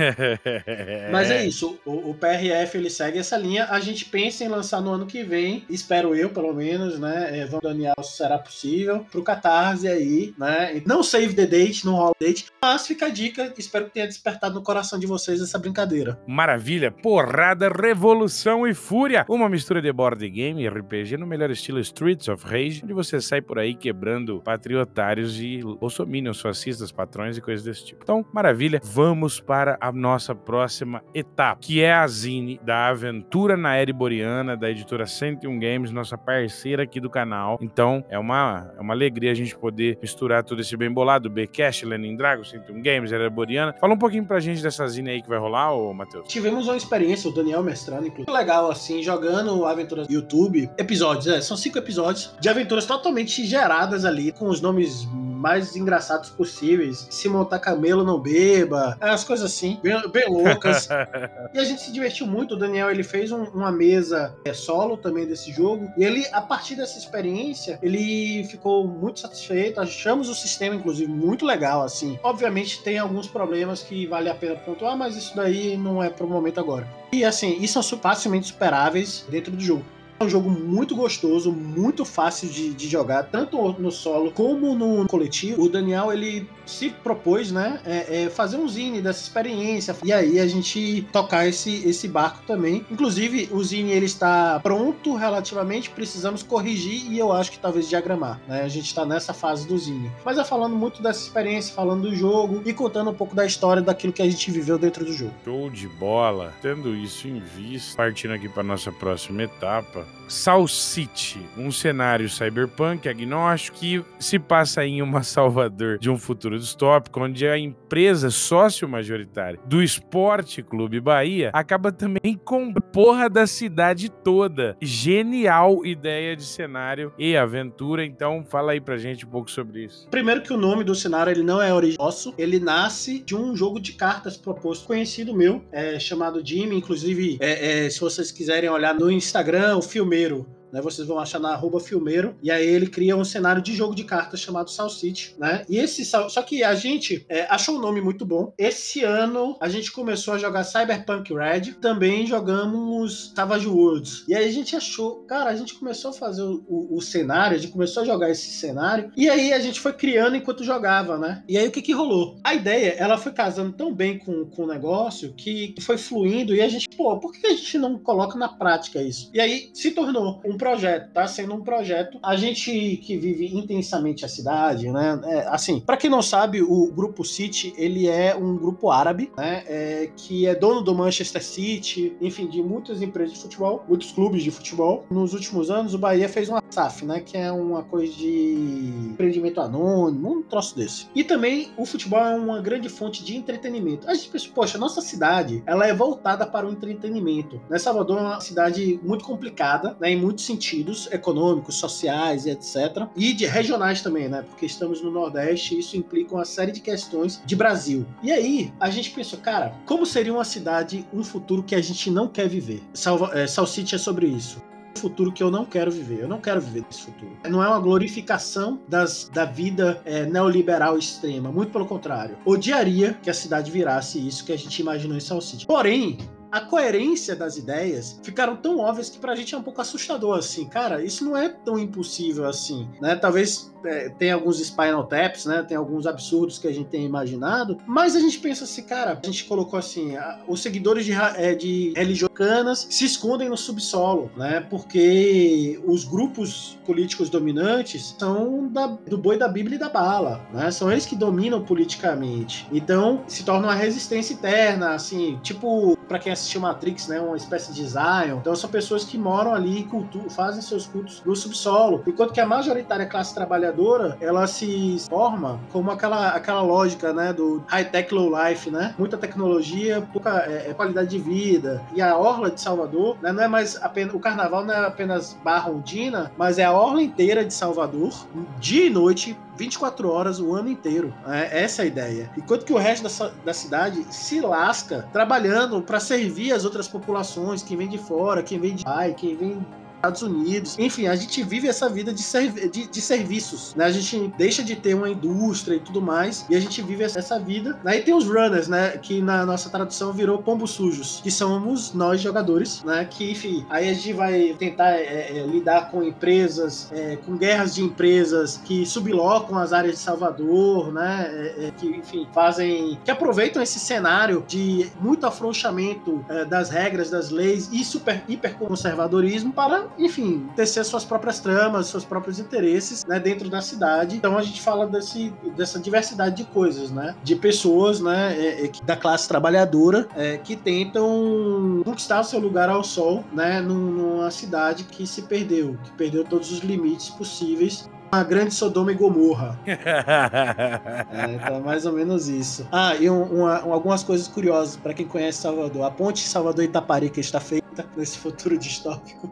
Mas é isso. O, o, PRF ele segue essa linha. A gente pensa em lançar no ano que vem, espero eu, pelo menos, né? É, vamos Daniel, se será possível, pro Catarse aí, né? Não save the date, date, não rola date. Mas fica a dica, espero que tenha despertado no coração de vocês essa brincadeira. Maravilha, porrada, revolução e fúria. Uma mistura de board game e RPG no melhor estilo Streets of Rage, onde você sai por aí quebrando patriotários e bolsominions, fascistas, patrões e coisas desse tipo. Então, maravilha, vamos para a nossa próxima etapa, que é a Zine da Aventura na Era Boreana, da editora 101 Games, nossa parceira aqui do canal. Então, é uma, é uma alegria a gente poder misturar tudo esse bem bolado, Bcast, Lenin Dragon, 101 Games, Era Boreana. Fala um pouquinho pra gente dessa Zine aí que vai rolar, ô Matheus. Tivemos uma experiência, o Daniel mestrando, inclusive, legal, assim, jogando aventuras YouTube, episódios, é, são cinco episódios de aventuras totalmente geradas ali, com os nomes mais engraçados possíveis. Se montar camelo, não beba. É, as coisas assim, bem, bem loucas. e a gente se divertiu muito. O Daniel ele fez um, uma mesa é, solo também desse jogo. E ele, a partir dessa experiência, ele ficou muito satisfeito. Achamos o sistema, inclusive, muito legal. assim. Obviamente tem alguns problemas que vale a pena pontuar, mas isso daí não é pro momento agora. E assim, isso são facilmente superáveis dentro do jogo. É um jogo muito gostoso, muito fácil de, de, jogar, tanto no solo como no coletivo. O Daniel, ele se propôs, né, é, é fazer um zine dessa experiência. E aí a gente tocar esse, esse barco também. Inclusive, o zine, ele está pronto relativamente, precisamos corrigir e eu acho que talvez diagramar, né? A gente está nessa fase do zine. Mas é falando muito dessa experiência, falando do jogo e contando um pouco da história daquilo que a gente viveu dentro do jogo. Show de bola! Tendo isso em vista, partindo aqui para nossa próxima etapa, South City, um cenário cyberpunk agnóstico que se passa em uma Salvador de um futuro distópico, onde a empresa sócio-majoritária do Esporte Clube Bahia acaba também com porra da cidade toda. Genial ideia de cenário e aventura, então fala aí pra gente um pouco sobre isso. Primeiro que o nome do cenário ele não é originoso, ele nasce de um jogo de cartas proposto conhecido meu, é, chamado Jimmy, inclusive é, é, se vocês quiserem olhar no Instagram, o filmeiro né? Vocês vão achar na arroba filmeiro. E aí ele cria um cenário de jogo de cartas chamado South City, né? E esse só que a gente é, achou o nome muito bom. Esse ano a gente começou a jogar Cyberpunk Red, também jogamos Savage Worlds. E aí a gente achou, cara, a gente começou a fazer o, o, o, cenário, a gente começou a jogar esse cenário, e aí a gente foi criando enquanto jogava, né? E aí o que que rolou? A ideia, ela foi casando tão bem com, com o negócio que foi fluindo e a gente, pô, por que a gente não coloca na prática isso? E aí se tornou um projeto, tá sendo um projeto. A gente que vive intensamente a cidade, né? É, assim, para quem não sabe, o Grupo City, ele é um grupo árabe, né? É, que é dono do Manchester City, enfim, de muitas empresas de futebol, muitos clubes de futebol. Nos últimos anos, o Bahia fez uma SAF, né? Que é uma coisa de empreendimento anônimo, um troço desse. E também o futebol é uma grande fonte de entretenimento. A gente pensa, poxa, nossa cidade, ela é voltada para o entretenimento. Né? Salvador é uma cidade muito complicada, né? Em muitos sentidos econômicos, sociais e etc. E de regionais também, né? Porque estamos no Nordeste e isso implica uma série de questões de Brasil. E aí, a gente pensou, cara, como seria uma cidade, um futuro que a gente não quer viver? Salva, é, é sobre isso futuro que eu não quero viver. Eu não quero viver nesse futuro. Não é uma glorificação das, da vida é, neoliberal extrema. Muito pelo contrário. Odiaria que a cidade virasse isso que a gente imaginou em South City. Porém, a coerência das ideias ficaram tão óbvias que pra gente é um pouco assustador, assim. Cara, isso não é tão impossível assim, né? Talvez é, tenha alguns Spinal Taps, né? Tem alguns absurdos que a gente tem imaginado, mas a gente pensa assim, cara, a gente colocou assim, a, os seguidores de, é, de religiocanas se escondem no subsolo, né? Porque os grupos políticos dominantes são da, do boi da Bíblia e da bala, né? São eles que dominam politicamente. Então, se torna uma resistência interna, assim, tipo, para quem assistiu Matrix, né, uma espécie de Zion. Então são pessoas que moram ali e fazem seus cultos no subsolo. Enquanto que a majoritária classe trabalhadora, ela se forma como aquela, aquela lógica, né, do high-tech low life, né? Muita tecnologia, pouca é, é, qualidade de vida. E a orla de Salvador, né, não é mais apenas o carnaval não é apenas Barra Ondina, mas é a orla inteira de Salvador, dia e noite 24 horas o ano inteiro. É essa é a ideia. Enquanto que o resto da, da cidade se lasca trabalhando para servir as outras populações, quem vem de fora, quem vem de pai, quem vem Estados Unidos. Enfim, a gente vive essa vida de, serv de, de, serviços, né? A gente deixa de ter uma indústria e tudo mais, e a gente vive essa vida. Aí tem os runners, né? Que na nossa tradução virou pombos sujos, que somos nós jogadores, né? Que, enfim, aí a gente vai tentar é, é, lidar com empresas, é, com guerras de empresas que sublocam as áreas de Salvador, né? É, é, que, enfim, fazem. que aproveitam esse cenário de muito afrouxamento é, das regras, das leis e super hiperconservadorismo para enfim, tecer suas próprias tramas, seus próprios interesses, né, dentro da cidade. Então a gente fala desse, dessa diversidade de coisas, né, de pessoas, né, é, é, da classe trabalhadora é, que tentam conquistar o seu lugar ao sol, né, numa cidade que se perdeu, que perdeu todos os limites possíveis uma grande Sodoma e Gomorra. é, então é mais ou menos isso. Ah, e um, uma, algumas coisas curiosas para quem conhece Salvador. A ponte Salvador-Itaparica está feita nesse futuro distópico.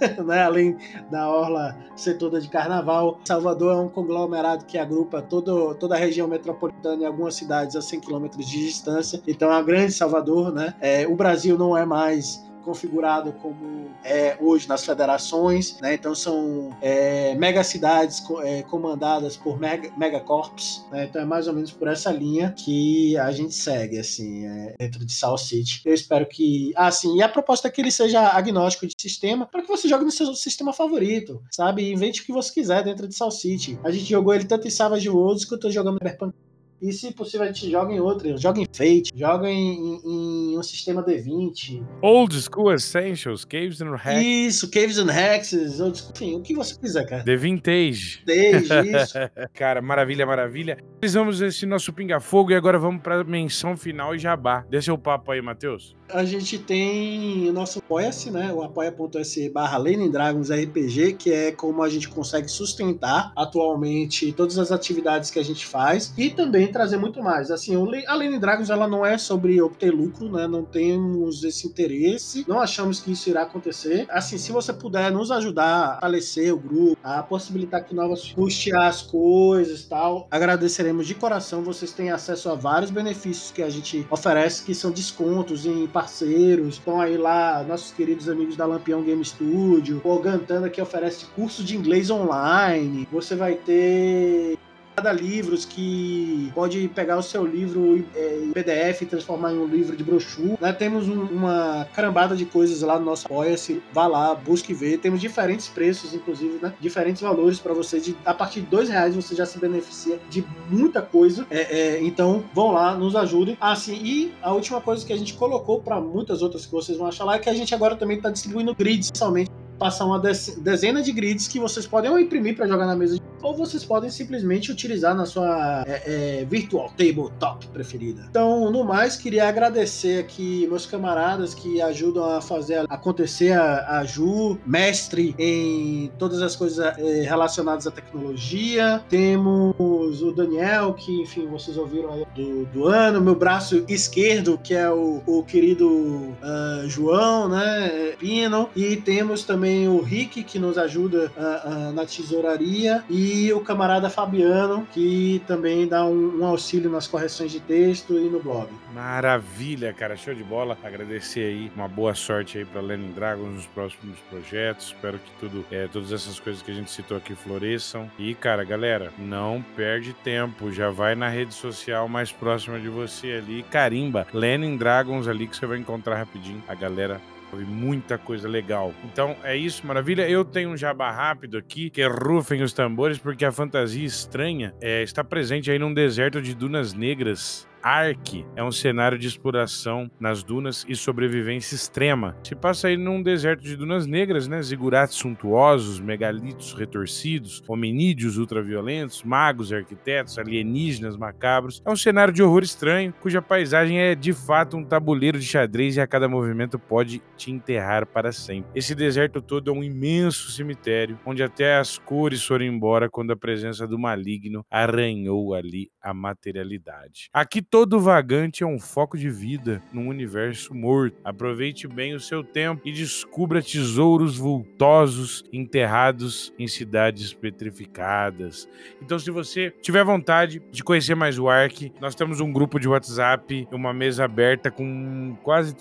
né? Além da orla ser toda de carnaval, Salvador é um conglomerado que agrupa todo, toda a região metropolitana e algumas cidades a 100 quilômetros de distância. Então é uma grande Salvador, né? É, o Brasil não é mais configurado como é hoje nas federações, né? Então são é, megacidades é, comandadas por mega, megacorps, né? Então é mais ou menos por essa linha que a gente segue, assim, é, dentro de South City. Eu espero que... Ah, sim, e a proposta é que ele seja agnóstico de sistema para que você jogue no seu sistema favorito, sabe? Invente o que você quiser dentro de South City. A gente jogou ele tanto em Savage Worlds quanto jogando Cyberpunk e se possível, a gente joga em outro. Joga em Fate, joga em, em, em um sistema D20. Old School Essentials, Caves and Hexes. Isso, Caves and Hexes, enfim, o que você quiser, cara. The Vintage. Vintage, isso. cara, maravilha, maravilha. Precisamos desse nosso pinga-fogo e agora vamos pra menção final e jabá. Desce o papo aí, Matheus. A gente tem o nosso apoia-se, né? O apoia.se barra Dragons RPG, que é como a gente consegue sustentar atualmente todas as atividades que a gente faz e também trazer muito mais. Assim, a Lenin Dragons ela não é sobre obter lucro, né? Não temos esse interesse, não achamos que isso irá acontecer. Assim, se você puder nos ajudar a falecer o grupo, a possibilitar que novas custear as coisas tal, agradeceremos de coração. Vocês têm acesso a vários benefícios que a gente oferece, que são descontos em parceiros. Estão aí lá nossos queridos amigos da Lampião Game Studio, o Gantana que oferece curso de inglês online. Você vai ter cada livros que pode pegar o seu livro é, em PDF e transformar em um livro de brochura. Né? Temos um, uma carambada de coisas lá no nosso Apoia-se. Vá lá, busque ver. Temos diferentes preços, inclusive, né? diferentes valores para você. De, a partir de dois reais você já se beneficia de muita coisa. É, é, então, vão lá, nos ajudem. Ah, e a última coisa que a gente colocou para muitas outras que vocês vão achar lá é que a gente agora também está distribuindo grids somente passar uma dezena de grids que vocês podem imprimir para jogar na mesa de ou vocês podem simplesmente utilizar na sua é, é, virtual tabletop preferida. Então, no mais, queria agradecer aqui meus camaradas que ajudam a fazer acontecer a, a Ju, mestre em todas as coisas é, relacionadas à tecnologia. Temos o Daniel, que, enfim, vocês ouviram aí do, do ano. Meu braço esquerdo, que é o, o querido uh, João, né? Pino. E temos também o Rick, que nos ajuda uh, uh, na tesouraria. E e o camarada Fabiano, que também dá um, um, auxílio nas correções de texto e no blog. Maravilha, cara, show de bola. Agradecer aí, uma boa sorte aí para Lenin Dragons nos próximos projetos. Espero que tudo, é, todas essas coisas que a gente citou aqui floresçam. E, cara, galera, não perde tempo, já vai na rede social mais próxima de você ali, carimba Lenin Dragons ali que você vai encontrar rapidinho a galera muita coisa legal. Então é isso, maravilha. Eu tenho um jabá rápido aqui, que é rufem os tambores, porque a fantasia estranha é, está presente aí num deserto de dunas negras Ark é um cenário de exploração nas dunas e sobrevivência extrema. Se passa aí num deserto de dunas negras, né? Zigurates suntuosos, megalitos retorcidos, hominídeos ultraviolentos, magos, arquitetos, alienígenas macabros. É um cenário de horror estranho, cuja paisagem é de fato um tabuleiro de xadrez e a cada movimento pode te enterrar para sempre. Esse deserto todo é um imenso cemitério, onde até as cores foram embora quando a presença do maligno arranhou ali a materialidade. Aqui todo vagante é um foco de vida num universo morto. Aproveite bem o seu tempo e descubra tesouros vultosos enterrados em cidades petrificadas. Então, se você tiver vontade de conhecer mais o Ark, nós temos um grupo de WhatsApp, uma mesa aberta com quase.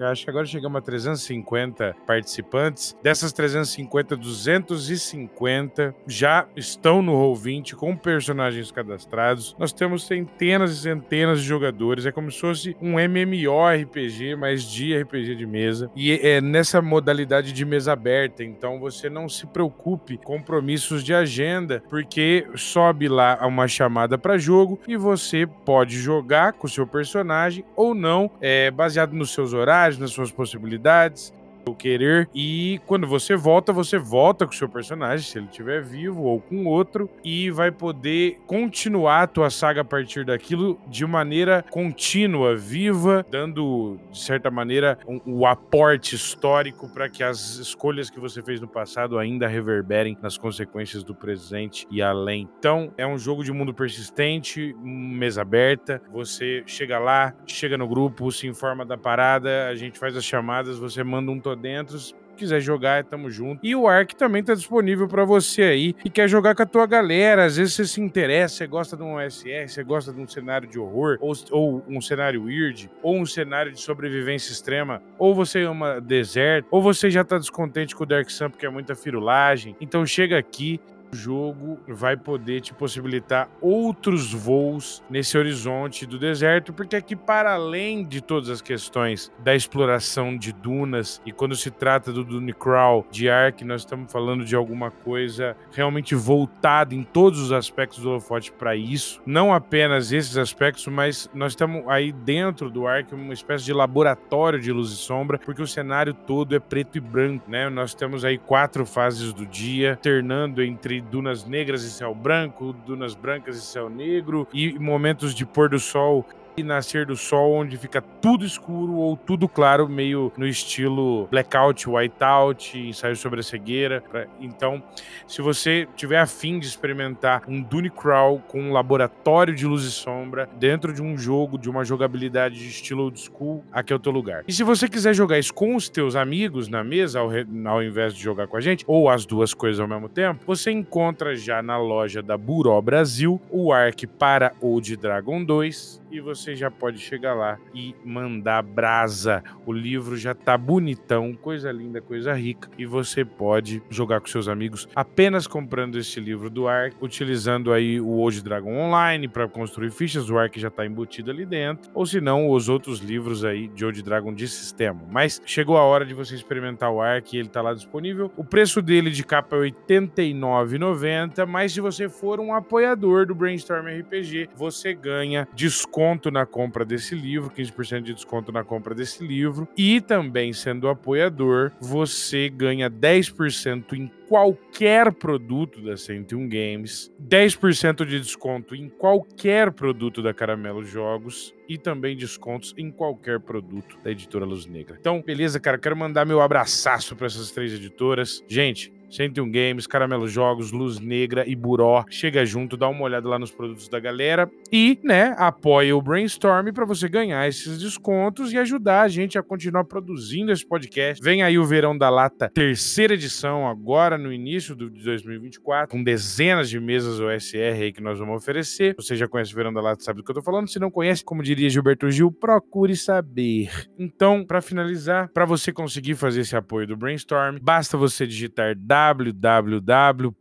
Acho que agora chegamos a 350 participantes. Dessas 350, 250 já estão no Roll20 com personagens cadastrados. Nós temos centenas e centenas de jogadores. É como se fosse um MMORPG, mas de RPG de mesa. E é nessa modalidade de mesa aberta. Então você não se preocupe com compromissos de agenda, porque sobe lá uma chamada para jogo e você pode jogar com o seu personagem ou não, é, baseado nos seus horários, nas suas possibilidades o querer. E quando você volta, você volta com o seu personagem, se ele estiver vivo ou com outro, e vai poder continuar a tua saga a partir daquilo de maneira contínua, viva, dando, de certa maneira, o um, aporte histórico para que as escolhas que você fez no passado ainda reverberem nas consequências do presente e além. Então, é um jogo de mundo persistente, mesa aberta. Você chega lá, chega no grupo, se informa da parada, a gente faz as chamadas, você manda um dentro. Se quiser jogar, tamo junto. E o Ark também tá disponível para você aí que quer jogar com a tua galera. Às vezes você se interessa, você gosta de um OSR, você gosta de um cenário de horror, ou, ou um cenário weird, ou um cenário de sobrevivência extrema, ou você ama deserto, ou você já tá descontente com o Dark Sun porque é muita firulagem. Então chega aqui, o jogo vai poder te possibilitar outros voos nesse horizonte do deserto, porque aqui, para além de todas as questões da exploração de dunas, e quando se trata do Dune Crawl de Ark, nós estamos falando de alguma coisa realmente voltada em todos os aspectos do holofote para isso. Não apenas esses aspectos, mas nós estamos aí dentro do Ark, uma espécie de laboratório de luz e sombra, porque o cenário todo é preto e branco, né? Nós temos aí quatro fases do dia, alternando entre dunas negras e céu branco, dunas brancas e céu negro, e momentos de pôr do sol e nascer do sol, onde fica tudo escuro ou tudo claro, meio no estilo blackout, whiteout, ensaio sobre a cegueira. Então, se você tiver afim de experimentar um Dune Crawl com um laboratório de luz e sombra dentro de um jogo, de uma jogabilidade de estilo old school, aqui é o teu lugar. E se você quiser jogar isso com os teus amigos na mesa, ao, ao invés de jogar com a gente, ou as duas coisas ao mesmo tempo, você encontra já na loja da Buró Brasil o Ark para Old Dragon 2 e você já pode chegar lá e mandar brasa. O livro já tá bonitão, coisa linda, coisa rica, e você pode jogar com seus amigos apenas comprando este livro do Ark, utilizando aí o Old Dragon Online para construir fichas, o Ark já tá embutido ali dentro, ou se não, os outros livros aí de Old Dragon de sistema. Mas chegou a hora de você experimentar o Ark, ele tá lá disponível. O preço dele de capa é R$ 89,90, mas se você for um apoiador do Brainstorm RPG, você ganha desconto desconto na compra desse livro, 15% de desconto na compra desse livro. E também, sendo apoiador, você ganha 10% em qualquer produto da 101 Games, 10% de desconto em qualquer produto da Caramelo Jogos e também descontos em qualquer produto da editora Luz Negra. Então, beleza, cara, quero mandar meu abraço para essas três editoras. Gente, 101 Games, Caramelo Jogos, Luz Negra e Buró. Chega junto, dá uma olhada lá nos produtos da galera e, né, apoia o Brainstorm para você ganhar esses descontos e ajudar a gente a continuar produzindo esse podcast. Vem aí o Verão da Lata, terceira edição, agora no início de 2024, com dezenas de mesas OSR aí que nós vamos oferecer. Você já conhece o Verão da Lata, sabe do que eu tô falando. Se não conhece, como diria Gilberto Gil, procure saber. Então, para finalizar, para você conseguir fazer esse apoio do Brainstorm, basta você digitar www.apoia.se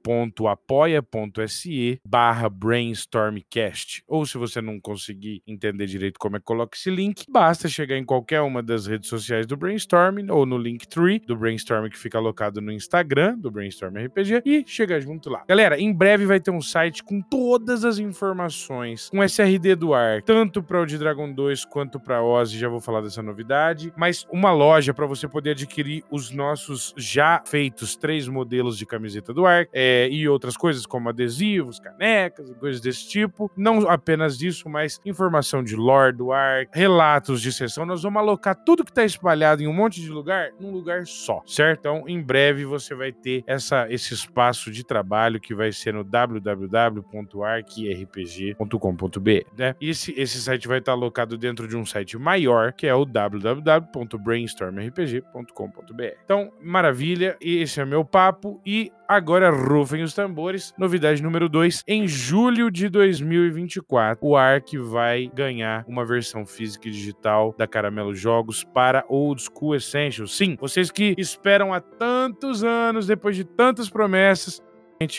barra brainstormcast. Ou se você não conseguir entender direito como é que coloca esse link, basta chegar em qualquer uma das redes sociais do Brainstorm ou no Linktree do Brainstorm que fica alocado no Instagram do Brainstorm RPG e chega junto lá. Galera, em breve vai ter um site com todas as informações, com SRD do ar, tanto para o de Dragon 2 quanto para Ozzy, já vou falar dessa novidade, mas uma loja para você poder adquirir os nossos já feitos três modelos modelos de camiseta do Ark é, e outras coisas como adesivos, canecas e coisas desse tipo. Não apenas disso, mas informação de lore do Ark, relatos de sessão. Nós vamos alocar tudo que está espalhado em um monte de lugar num lugar só, certo? Então, em breve você vai ter essa, esse espaço de trabalho que vai ser no www.arkrpg.com.br, né? Esse, esse site vai estar alocado dentro de um site maior, que é o www.brainstormrpg.com.br. Então, maravilha, esse é meu papo e agora rufem os tambores. Novidade número 2, em julho de 2024, o Ark vai ganhar uma versão física e digital da Caramelo Jogos para Old School Essentials. Sim, vocês que esperam há tantos anos, depois de tantas promessas,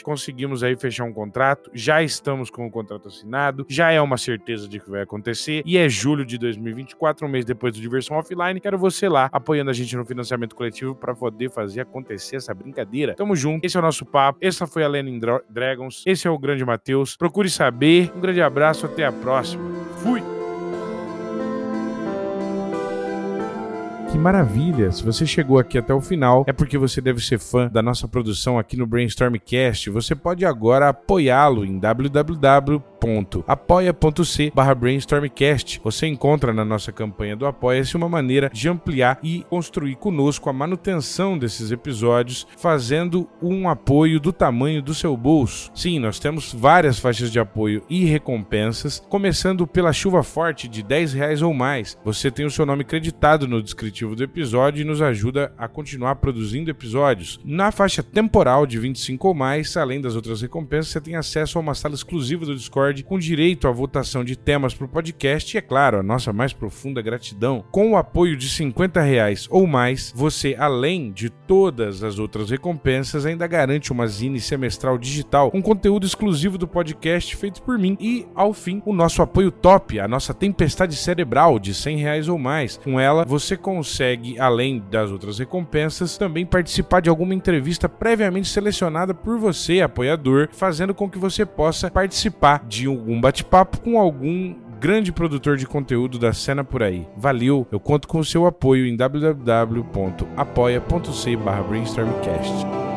conseguimos aí fechar um contrato, já estamos com o contrato assinado, já é uma certeza de que vai acontecer e é julho de 2024, um mês depois do Diversão Offline. Quero você lá apoiando a gente no financiamento coletivo para poder fazer acontecer essa brincadeira. Tamo junto, esse é o nosso papo, essa foi a Lenin Dragons, esse é o grande Matheus. Procure saber, um grande abraço, até a próxima. Que maravilha! Se você chegou aqui até o final, é porque você deve ser fã da nossa produção aqui no Brainstormcast. Você pode agora apoiá-lo em www apoia.c barra brainstormcast. Você encontra na nossa campanha do Apoia-se uma maneira de ampliar e construir conosco a manutenção desses episódios, fazendo um apoio do tamanho do seu bolso. Sim, nós temos várias faixas de apoio e recompensas, começando pela chuva forte de 10 reais ou mais. Você tem o seu nome creditado no descritivo do episódio e nos ajuda a continuar produzindo episódios. Na faixa temporal de 25 ou mais, além das outras recompensas, você tem acesso a uma sala exclusiva do Discord com direito à votação de temas para o podcast e, é claro, a nossa mais profunda gratidão. Com o apoio de 50 reais ou mais, você, além de todas as outras recompensas, ainda garante uma zine semestral digital com conteúdo exclusivo do podcast feito por mim e, ao fim, o nosso apoio top, a nossa tempestade cerebral de 100 reais ou mais. Com ela, você consegue, além das outras recompensas, também participar de alguma entrevista previamente selecionada por você, apoiador, fazendo com que você possa participar de de um bate-papo com algum grande produtor de conteúdo da cena por aí. Valeu, eu conto com o seu apoio em www.apoia.c/brainstormcast.